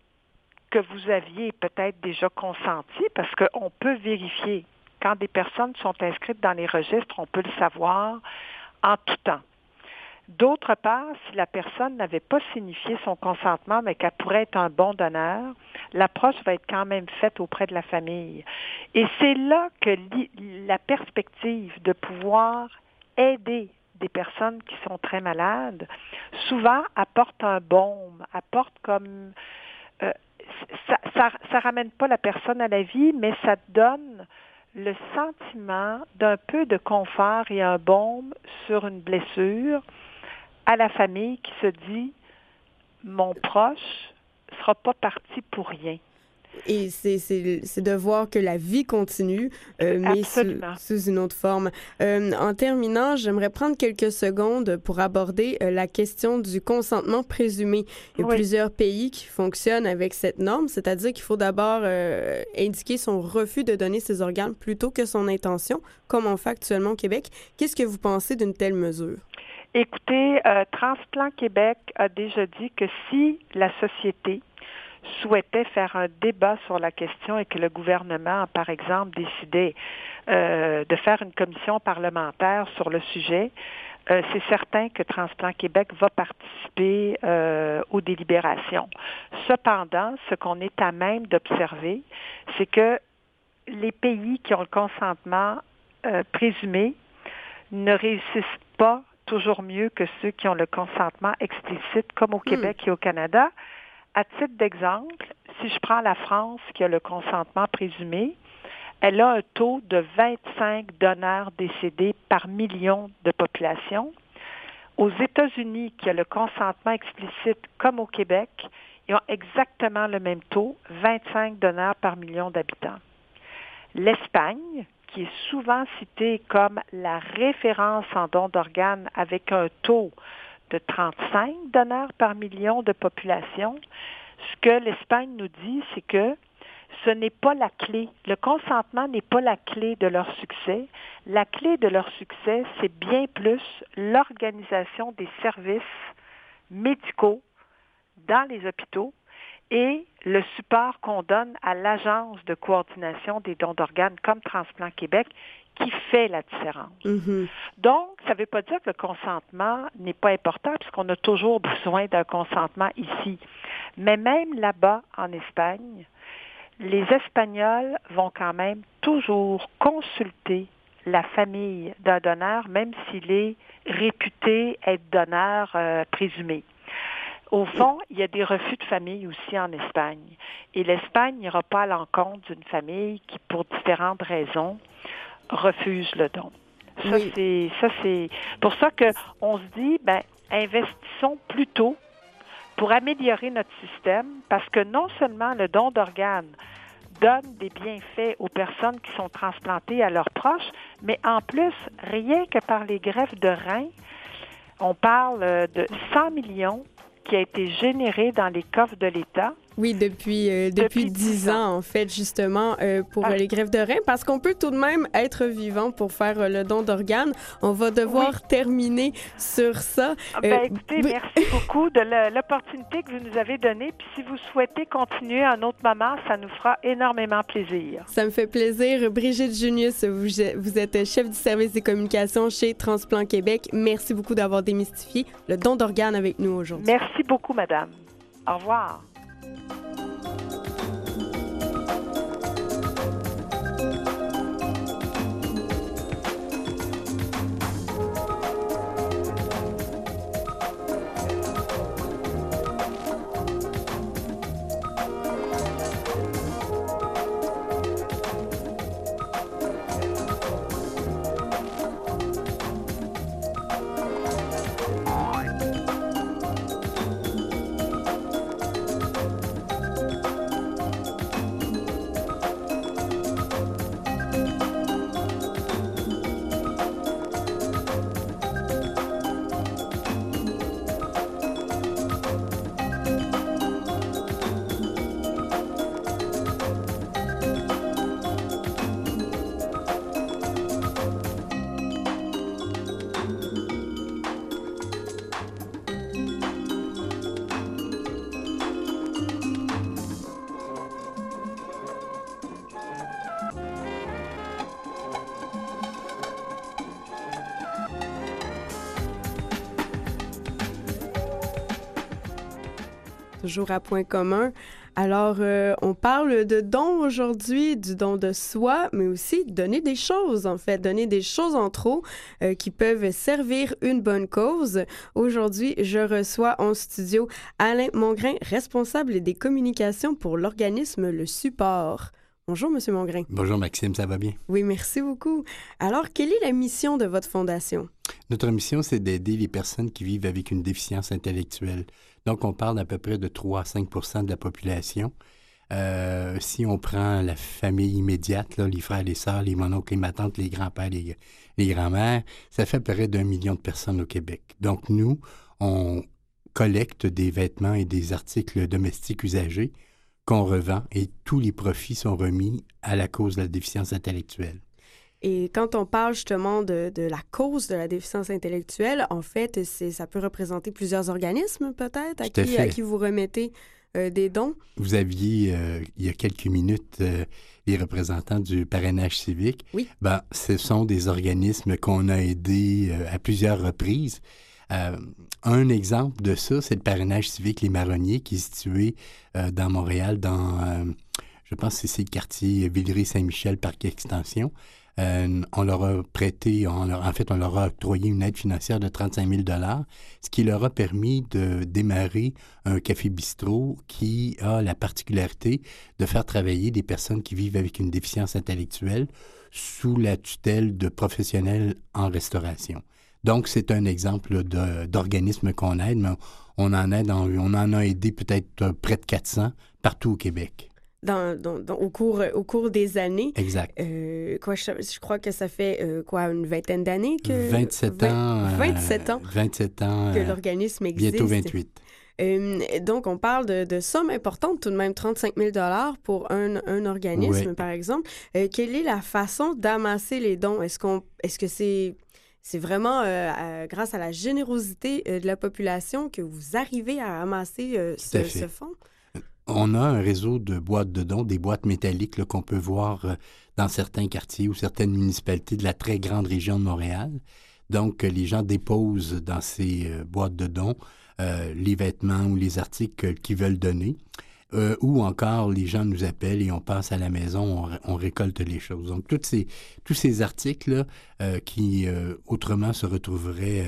S7: que vous aviez peut-être déjà consenti, parce qu'on peut vérifier. Quand des personnes sont inscrites dans les registres, on peut le savoir en tout temps. D'autre part, si la personne n'avait pas signifié son consentement, mais qu'elle pourrait être un bon donneur, l'approche va être quand même faite auprès de la famille. Et c'est là que la perspective de pouvoir aider des personnes qui sont très malades, souvent apporte un baume, apporte comme euh, ça, ça, ça ramène pas la personne à la vie, mais ça donne le sentiment d'un peu de confort et un baume sur une blessure à la famille qui se dit mon proche sera pas parti pour rien.
S2: Et c'est- de voir que la vie continue, euh, mais sous, une autre forme. Euh, en terminant, j'aimerais prendre quelques secondes pour aborder euh, la question du consentement présumé. Il y a
S7: Oui.
S2: plusieurs pays qui fonctionnent avec cette norme, c'est-à-dire qu'il faut d'abord indiquer son refus de donner ses organes plutôt que son intention, comme on fait actuellement au Québec. Qu'est-ce que vous pensez d'une telle mesure?
S7: Écoutez, euh, Transplant Québec a déjà dit que si la société souhaitait faire un débat sur la question et que le gouvernement, par exemple, décidait euh, de faire une commission parlementaire sur le sujet, euh, c'est certain que Transplant Québec va participer aux délibérations. Cependant, ce qu'on est à même d'observer, c'est que les pays qui ont le consentement présumé ne réussissent pas toujours mieux que ceux qui ont le consentement explicite, comme au Québec et au Canada. À titre d'exemple, si je prends la France qui a le consentement présumé, elle a un taux de 25 donneurs décédés par million de population. Aux États-Unis, qui a le consentement explicite comme au Québec, ils ont exactement le même taux, 25 donneurs par million d'habitants. L'Espagne, qui est souvent citée comme la référence en don d'organes avec un taux de 35 donneurs par million de population, ce que l'Espagne nous dit, c'est que ce n'est pas la clé. Le consentement n'est pas la clé de leur succès. La clé de leur succès, c'est bien plus l'organisation des services médicaux dans les hôpitaux et le support qu'on donne à l'agence de coordination des dons d'organes comme Transplant Québec qui fait la différence.
S2: Mhm.
S7: Donc, ça ne veut pas dire que le consentement n'est pas important puisqu'on a toujours besoin d'un consentement ici. Mais même là-bas, en Espagne, les Espagnols vont quand même toujours consulter la famille d'un donneur, même s'il est réputé être donneur euh, présumé. Au fond, il y a des refus de famille aussi en Espagne. Et l'Espagne n'ira pas à l'encontre d'une famille qui, pour différentes raisons, refuse le don. Ça,
S2: Oui.
S7: c'est ça, c'est pour ça que on se dit, ben, investissons plutôt pour améliorer notre système, parce que non seulement le don d'organes donne des bienfaits aux personnes qui sont transplantées à leurs proches, mais en plus, rien que par les greffes de reins, on parle euh, de 100 millions qui a été généré dans les coffres de l'État
S2: Oui, depuis, euh, depuis,
S7: Depuis
S2: 10
S7: 10
S2: ans, en fait, justement, euh, pour
S7: Ah.
S2: les greffes de reins, parce qu'on peut tout de même être vivant pour faire euh, le don d'organes. On va devoir terminer sur ça.
S7: Ah,
S2: Euh,
S7: Ben, écoutez, merci beaucoup de l'opportunité que vous nous avez donnée. Puis si vous souhaitez continuer un autre moment, ça nous fera énormément plaisir.
S2: Ça me fait plaisir. Brigitte Junius, vous, vous êtes chef du service des communications chez Transplant Québec. Merci beaucoup d'avoir démystifié le don d'organes avec nous aujourd'hui.
S7: Merci beaucoup, madame. Au revoir. Bye.
S2: Toujours à point commun. Alors, euh, on parle de don aujourd'hui, du don de soi, mais aussi donner des choses, en fait, donner des choses en trop euh, qui peuvent servir une bonne cause. Aujourd'hui, je reçois en studio Alain Mongrain, responsable des communications pour l'organisme Le Support. Bonjour, Monsieur Mongrain.
S8: Bonjour Maxime, ça va bien?
S2: Oui, merci beaucoup. Alors, quelle est la mission de votre fondation?
S8: Notre mission, c'est d'aider les personnes qui vivent avec une déficience intellectuelle. Donc, on parle d'à peu près de 3 à 5% de la population. Euh, si on prend la famille immédiate, les frères, les sœurs, les mononcles, les grands-pères, les, les grands-mères, ça fait à peu près d'un million de personnes au Québec. Donc, nous, on collecte des vêtements et des articles domestiques usagés qu'on revend et tous les profits sont remis à la cause de la déficience intellectuelle.
S2: Et quand on parle justement de, de la cause de la déficience intellectuelle, en fait, ça peut représenter plusieurs organismes peut-être à qui, à
S8: fait.
S2: qui vous remettez euh, des dons.
S8: Vous aviez, euh, il y a quelques minutes, euh, les représentants du parrainage civique.
S2: Oui.
S8: Ben, ce sont des organismes qu'on a aidés à plusieurs reprises. Un exemple de ça, c'est le parrainage civique Les Marronniers, qui est situé dans Montréal, dans, je pense que c'est le quartier Villeray-Saint-Michel, Parc Extension. Euh, on leur a prêté, on leur- en fait, on leur a octroyé une aide financière de 35 000 ce qui leur a permis de démarrer un café bistrot qui a la particularité de faire travailler des personnes qui vivent avec une déficience intellectuelle sous la tutelle de professionnels en restauration. Donc, c'est un exemple d'organisme qu'on aide, mais on en, aide on en a aidé peut-être euh, près de 400 partout au Québec.
S2: Dans, dans- dans- au, cours, au cours des années.
S8: Exact.
S2: Euh, quoi, je, je crois que ça fait euh, quoi, une vingtaine d'années que...
S8: 27
S2: vingt-
S8: ans. euh,
S2: 27 ans
S8: 27 ans.
S2: que l'organisme existe.
S8: bientôt 28.
S2: Euh, donc, on parle de, de sommes importantes, tout de même 35 000 pour un, un organisme,
S8: Oui.
S2: par exemple. Quelle est la façon d'amasser les dons? Est-ce qu'on, est-ce que c'est, c'est vraiment euh, grâce à la générosité euh, de la population que vous arrivez à amasser ce,
S8: à
S2: ce fonds?
S8: On a un réseau de boîtes de dons, des boîtes métalliques qu'on peut voir euh, dans certains quartiers ou certaines municipalités de la très grande région de Montréal. Donc, les gens déposent dans ces euh, boîtes de dons euh, les vêtements ou les articles qu'ils veulent donner. Ou encore, les gens nous appellent et on passe à la maison, on, ré- on récolte les choses. Donc, toutes tous ces articles euh, qui autrement se retrouveraient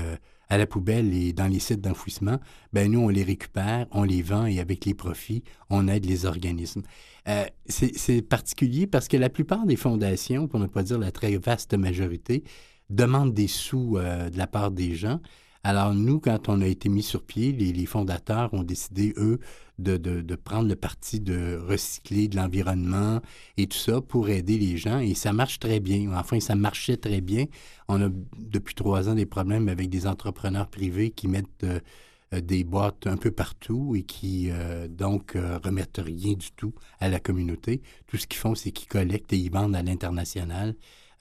S8: à la poubelle et dans les sites d'enfouissement, ben nous, on les récupère, on les vend et avec les profits, on aide les organismes. Euh, c'est particulier parce que la plupart des fondations, pour ne pas dire la très vaste majorité, demandent des sous euh, de la part des gens. Alors nous, quand on a été mis sur pied, les, fondateurs ont décidé, eux, de, prendre le parti de recycler de l'environnement et tout ça pour aider les gens. Et ça marche très bien. Enfin, ça marchait très bien. On a depuis trois ans des problèmes avec des entrepreneurs privés qui mettent euh, euh, des boîtes un peu partout et qui, euh, donc, remettent rien du tout à la communauté. Tout ce qu'ils font, c'est qu'ils collectent et ils vendent à l'international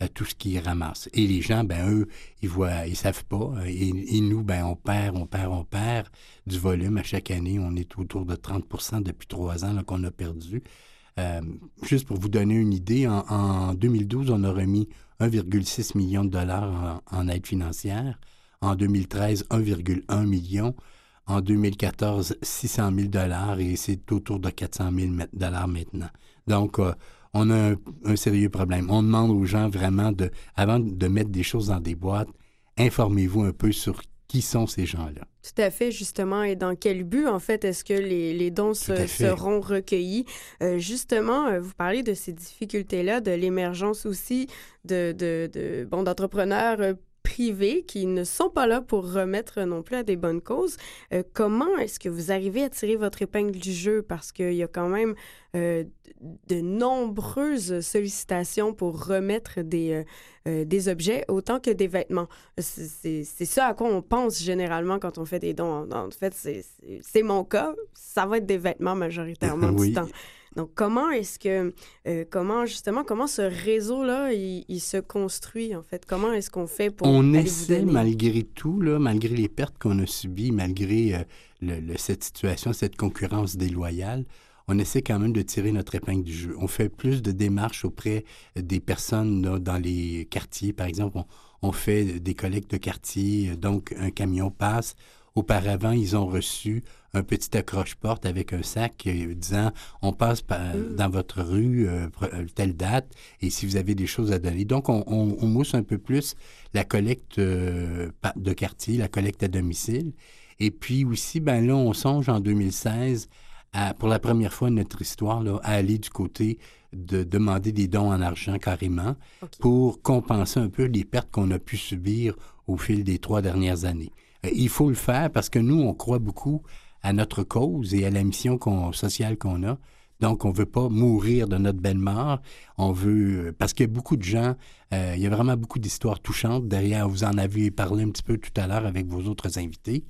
S8: tout ce qu'ils ramassent. Et les gens, ben eux, ils voient, ils savent pas. Et, nous, ben on perd, on perd, on perd du volume à chaque année. On est autour de 30% depuis trois ans qu'on a perdu. Euh, juste pour vous donner une idée, en, en 2012, on a remis 1,6 million de dollars en, en aide financière. En 2013, 1,1 million. En 2014, 600 000 dollars et c'est autour de 400 000 dollars maintenant. Donc, euh, on a un, un sérieux problème. On demande aux gens vraiment de, avant de mettre des choses dans des boîtes, informez-vous un peu sur qui sont ces gens-là.
S2: Tout à fait, justement. Et dans quel but, en fait, est-ce que les, les dons se- seront recueillis? Euh, justement, euh, vous parlez de ces difficultés-là, de l'émergence aussi de, de, de- bon, d'entrepreneurs euh, privés qui ne sont pas là pour remettre non plus à des bonnes causes. Euh, comment est-ce que vous arrivez à tirer votre épingle du jeu? Parce qu'il y a quand même euh, de nombreuses sollicitations pour remettre des, euh, des objets autant que des vêtements. C'est- ça à quoi on pense généralement quand on fait des dons. En, en fait, c'est mon cas. Ça va être des vêtements majoritairement
S8: Oui.
S2: du temps. Donc, comment est-ce que, euh, comment justement, comment ce réseau-là, il, il se construit en fait? Comment est-ce qu'on fait pour
S8: on essaie, malgré tout, là, malgré les pertes qu'on a subies, malgré euh, le- le- cette situation, cette concurrence déloyale, on essaie quand même de tirer notre épingle du jeu. On fait plus de démarches auprès des personnes là, dans les quartiers. Par exemple, on, on fait des collectes de quartier, donc un camion passe. Auparavant, ils ont reçu un petit accroche-porte avec un sac euh, disant on passe par-
S2: Mm.
S8: dans votre rue euh, euh, telle date et si vous avez des choses à donner. Donc, on, on- on mousse un peu plus la collecte euh, de quartier, la collecte à domicile. Et puis aussi, ben là, on songe en 2016, à, pour la première fois de notre histoire, là, à aller du côté de demander des dons en argent carrément pour compenser un peu les pertes qu'on a pu subir au fil des trois dernières années. Euh, Il faut le faire parce que nous, on croit beaucoup à notre cause et à la mission qu'on- sociale qu'on a. Donc, on veut pas mourir de notre belle mort. On veut... Parce qu'il y a beaucoup de gens, euh, il y a vraiment beaucoup d'histoires touchantes. Derrière, vous en avez parlé un petit peu tout à l'heure avec vos autres invités.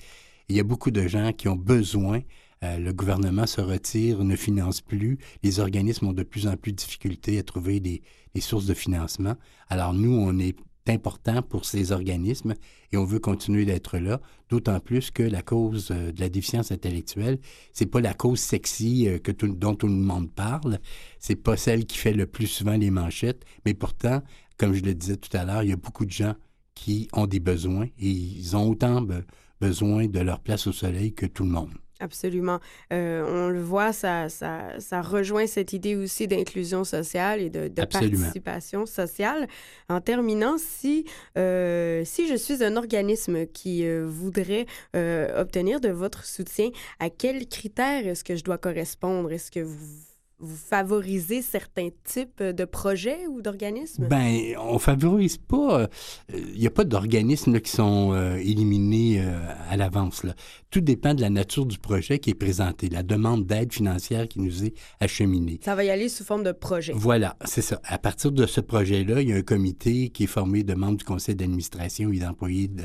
S8: Il y a beaucoup de gens qui ont besoin. euh, le gouvernement se retire, ne finance plus. Les organismes ont de plus en plus de difficultés à trouver des sources de financement. Alors, nous, on est important pour ces organismes et on veut continuer d'être là, d'autant plus que la cause euh, de la déficience intellectuelle, c'est pas la cause sexy euh, dont tout le monde parle, c'est pas celle qui fait le plus souvent les manchettes, mais pourtant, comme je le disais tout à l'heure, il y a beaucoup de gens qui ont des besoins et ils ont autant be- besoin de leur place au soleil que tout le monde.
S2: Absolument. Euh, on le voit, ça, ça, ça rejoint cette idée aussi d'inclusion sociale et de, participation sociale. En terminant, si, euh, si je suis un organisme qui euh, voudrait obtenir de votre soutien, à quels critères est-ce que je dois correspondre? Est-ce que vous, vous favorisez certains types de projets ou d'organismes?
S8: Ben, on favorise pas. euh, Il n'y a pas d'organismes qui sont euh, éliminés euh, à l'avance. Tout dépend de la nature du projet qui est présenté, la demande d'aide financière qui nous est acheminée.
S2: Ça va y aller sous forme de projet.
S8: Voilà, c'est ça. À partir de ce projet-là, il y a un comité qui est formé de membres du conseil d'administration et d'employés de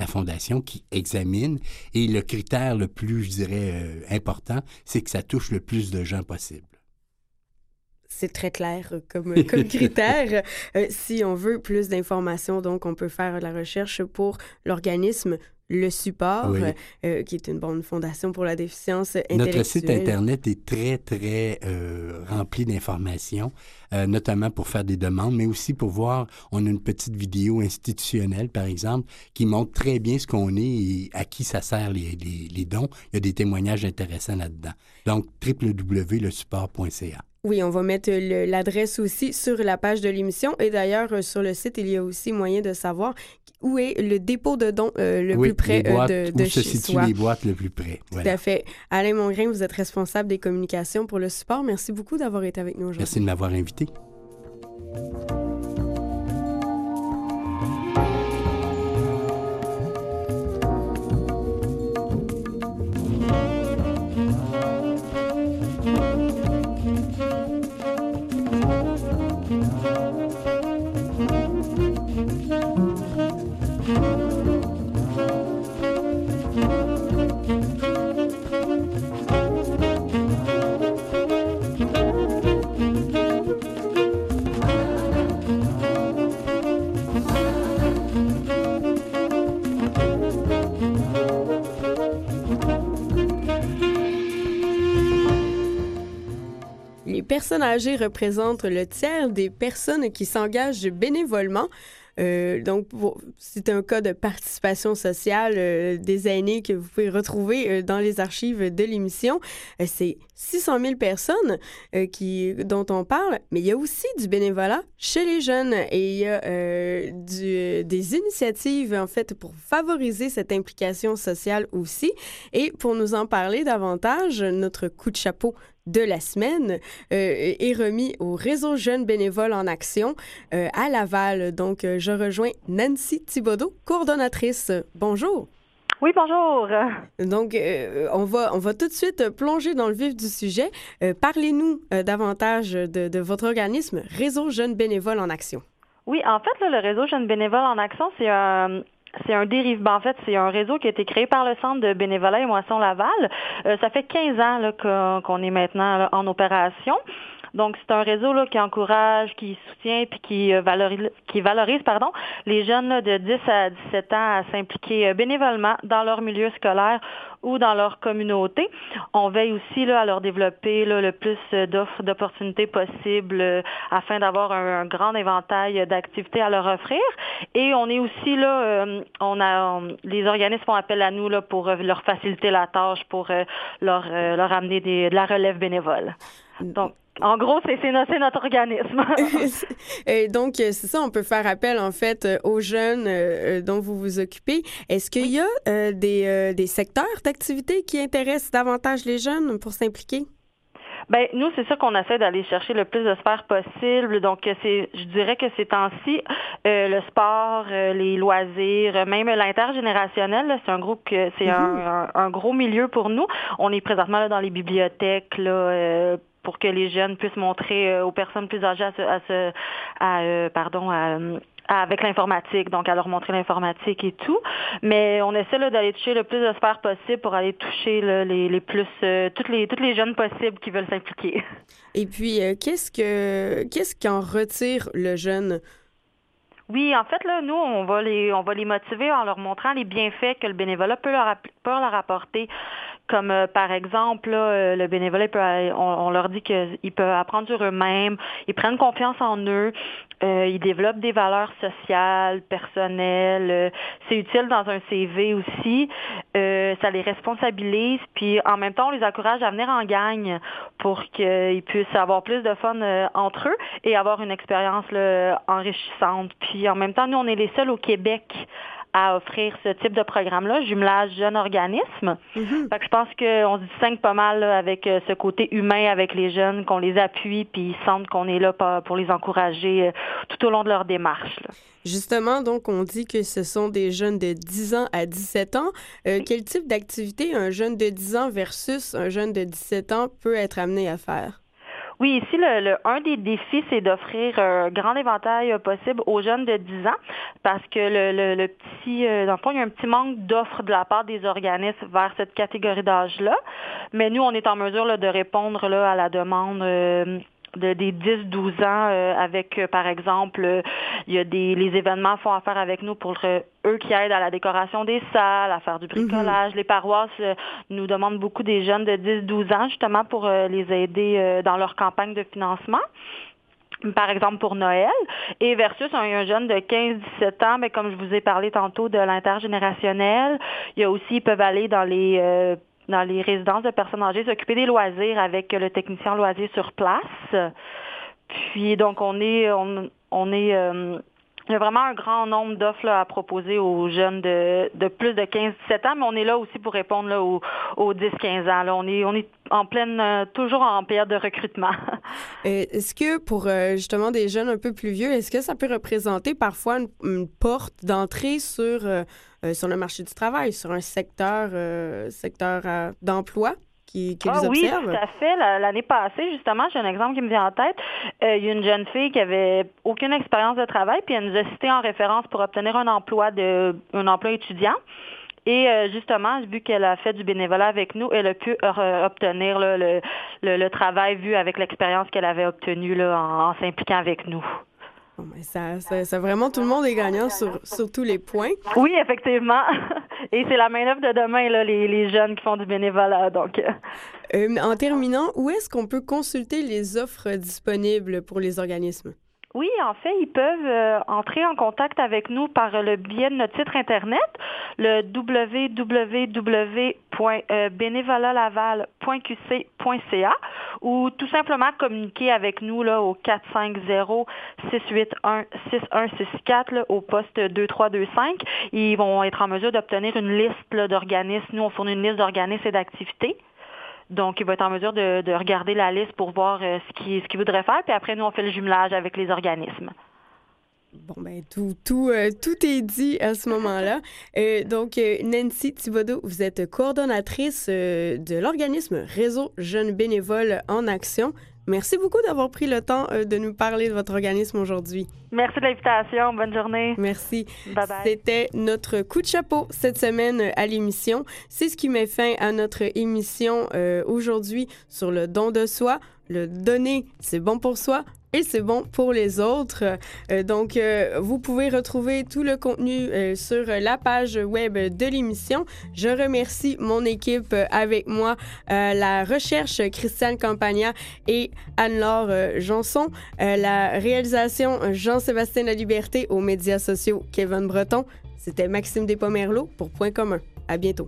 S8: la fondation qui examine. Et le critère le plus, je dirais, euh, important, c'est que ça touche le plus de gens possible.
S2: C'est très clair euh, comme, comme critère. Euh, si on veut plus d'informations, donc on peut faire de la recherche pour l'organisme Le Support,
S8: Oui.
S2: euh, qui est une bonne fondation pour la déficience intellectuelle.
S8: Notre site Internet est très, très euh, rempli d'informations, euh, notamment pour faire des demandes, mais aussi pour voir, on a une petite vidéo institutionnelle, par exemple, qui montre très bien ce qu'on est et à qui ça sert les, les- les dons. Il y a des témoignages intéressants là-dedans. Donc, www.lesupport.ca.
S2: Oui, on va mettre l'adresse aussi sur la page de l'émission. Et d'ailleurs, euh, sur le site, il y a aussi moyen de savoir où est le dépôt de dons euh, le
S8: oui,
S2: plus près
S8: les boîtes,
S2: euh, de, de
S8: où se
S2: chez
S8: situent
S2: soi.
S8: les boîtes le plus près.
S2: Tout à fait. Alain Mongrain, vous êtes responsable des communications pour le support. Merci beaucoup d'avoir été avec nous aujourd'hui.
S8: Merci de m'avoir invité.
S2: Personnes âgées représentent le tiers des personnes qui s'engagent bénévolement. Euh, donc, c'est un cas de participation sociale euh, des aînés que vous pouvez retrouver euh, dans les archives de l'émission. C'est 600 000 personnes euh, qui, dont on parle, mais il y a aussi du bénévolat chez les jeunes et il y a euh, des initiatives, en fait, pour favoriser cette implication sociale aussi. Et pour nous en parler davantage, notre coup de chapeau de la semaine euh, est remis au réseau Jeunes bénévoles en action à Laval. Donc, je rejoins Nancy Thibodeau, coordonnatrice. Bonjour.
S9: Oui, bonjour.
S2: Donc, euh, on, va, on va tout de suite plonger dans le vif du sujet. Euh, Parlez-nous euh, davantage de, de votre organisme Réseau Jeunes bénévoles en action.
S9: Oui, en fait, là, le réseau Jeunes bénévoles en action, c'est un c'est un dérivement. En fait, c'est un réseau qui a été créé par le Centre de bénévolat et Moisson Laval. Euh, ça fait 15 ans qu'on est maintenant là, en opération. Donc, c'est un réseau là, qui encourage, qui soutient puis qui euh, valorise, pardon, les jeunes là, de 10 à 17 ans à s'impliquer euh, bénévolement dans leur milieu scolaire ou dans leur communauté. On veille aussi là, à leur développer là, le plus euh, d'offres, d'opportunités possibles euh, afin d'avoir un, grand éventail d'activités à leur offrir. Et on est aussi là, euh, on a on- les organismes font appel à nous là, pour leur faciliter la tâche, pour leur, leur amener des, de la relève bénévole. Donc, en gros, c'est c'est no- c'est notre organisme.
S2: Et donc, euh, c'est ça, on peut faire appel en fait euh, aux jeunes euh, dont vous vous occupez. Est-ce qu'il y a euh, des, euh, des secteurs d'activité qui intéressent davantage les jeunes pour s'impliquer?
S9: Ben nous, c'est ça qu'on essaie d'aller chercher le plus de sphères possible. Donc, c'est, je dirais que ces temps-ci, euh, le sport, euh, les loisirs, même l'intergénérationnel, c'est un groupe que c'est un, un- un gros milieu pour nous. On est présentement là, dans les bibliothèques là. euh, pour que les jeunes puissent montrer euh, aux personnes plus âgées à se, à se- à, euh, pardon, à, avec l'informatique, donc à leur montrer l'informatique et tout. Mais on essaie d'aller toucher le plus de sphères possible pour aller toucher là, les, les plus euh, toutes les toutes les jeunes possibles qui veulent s'impliquer.
S2: Et puis, euh, qu'est-ce que qu'est-ce qu'en retire le jeune?
S9: Oui, en fait, là, nous, on va les on va les motiver en leur montrant les bienfaits que le bénévolat peut leur, peut leur apporter. Comme euh, par exemple, là, euh, le bénévolat, peut aller- on, on leur dit qu'ils peuvent apprendre sur eux-mêmes, ils prennent confiance en eux, euh, ils développent des valeurs sociales, personnelles. euh, c'est utile dans un CV aussi. Euh, ça les responsabilise, puis en même temps, on les encourage à venir en gang pour qu'ils puissent avoir plus de fun euh, entre eux et avoir une expérience là, enrichissante. Puis en même temps, nous, on est les seuls au Québec à offrir ce type de programme-là, jumelage jeune organisme. Fait que je pense qu'on se distingue pas mal là, avec euh, ce côté humain avec les jeunes, qu'on les appuie, puis ils sentent qu'on est là pour les encourager euh, tout au long de leur démarche. là.
S2: Justement, donc, on dit que ce sont des jeunes de 10 ans à 17 ans. Euh, quel type d'activité un jeune de 10 ans versus un jeune de 17 ans peut être amené à faire?
S9: Oui, ici, le, le- un des défis, c'est d'offrir un grand éventail euh, possible aux jeunes de 10 ans parce que le, le, le petit, euh, dans le fond, il y a un petit manque d'offres de la part des organismes vers cette catégorie d'âge-là. Mais nous, on est en mesure là, de répondre là, à la demande. euh, de, des 10-12 ans euh, avec, euh, par exemple, euh, il y a des les événements font affaire avec nous pour euh, eux qui aident à la décoration des salles, à faire du bricolage. Les paroisses nous demandent beaucoup des jeunes de 10-12 ans justement pour les aider dans leur campagne de financement. Par exemple pour Noël, et versus un, un jeune de 15-17 ans, mais comme je vous ai parlé tantôt de l'intergénérationnel, il y a aussi, ils peuvent aller dans les euh, dans les résidences de personnes âgées, s'occuper des loisirs avec le technicien loisir sur place. Puis donc on est on, on est euh, il y a vraiment un grand nombre d'offres à proposer aux jeunes de, de plus de 15-17 ans, mais on est là aussi pour répondre là, aux, aux 10-15 ans. Là. On est on est en pleine euh, toujours en période de recrutement.
S2: Est-ce que pour euh, justement des jeunes un peu plus vieux, est-ce que ça peut représenter parfois une porte d'entrée sur, euh, sur le marché du travail, sur un secteur, euh, secteur euh, d'emploi qui, qui
S9: Ah oui, tout à fait. La- L'année passée, justement, j'ai un exemple qui me vient en tête. Euh, il y a une jeune fille qui avait aucune expérience de travail, puis elle nous a cité en référence pour obtenir un emploi de un emploi étudiant. Et euh, justement, vu qu'elle a fait du bénévolat avec nous, elle a pu obtenir là, le, le, le travail vu avec l'expérience qu'elle avait obtenue là, en, en s'impliquant avec nous.
S2: Bon, ça, ça, ça- vraiment, tout le monde est gagnant sur, sur tous les points.
S9: Oui, effectivement. Et c'est la main-d'œuvre de demain, là, les, les jeunes qui font du bénévolat. Donc, Euh,
S2: en terminant, où est-ce qu'on peut consulter les offres disponibles pour les organismes?
S9: Oui, en fait, ils peuvent euh, entrer en contact avec nous par le biais de notre site Internet, le www.bénévolalaval.qc.ca ou tout simplement communiquer avec nous là, au 450-681-6164 là, au poste 2325. Ils vont être en mesure d'obtenir une liste d'organismes. Nous, on fournit une liste d'organismes et d'activités. Donc, il va être en mesure de, de regarder la liste pour voir euh, ce qu'il ce voudrait faire. Puis après, nous, on fait le jumelage avec les organismes.
S2: Bon, ben, tout, tout, euh, tout est dit à ce moment-là. Euh, donc, Nancy Thibodeau, vous êtes coordonnatrice de l'organisme Réseau Jeunes Bénévoles en Action. Merci beaucoup d'avoir pris le temps euh, de nous parler de votre organisme aujourd'hui.
S9: Merci de l'invitation. Bonne journée.
S2: Merci.
S9: Bye bye.
S2: C'était notre coup de chapeau cette semaine euh, à l'émission. C'est ce qui met fin à notre émission euh, aujourd'hui sur le don de soi. Le donner, c'est bon pour soi et c'est bon pour les autres. Euh, donc, euh, vous pouvez retrouver tout le contenu euh, sur la page web de l'émission. Je remercie mon équipe avec moi, la recherche Christiane Campagna et Anne-Laure Janson, la réalisation Jean-Sébastien La Liberté aux médias sociaux Kevin Breton. C'était Maxime Despomerleau pour Point commun. À bientôt.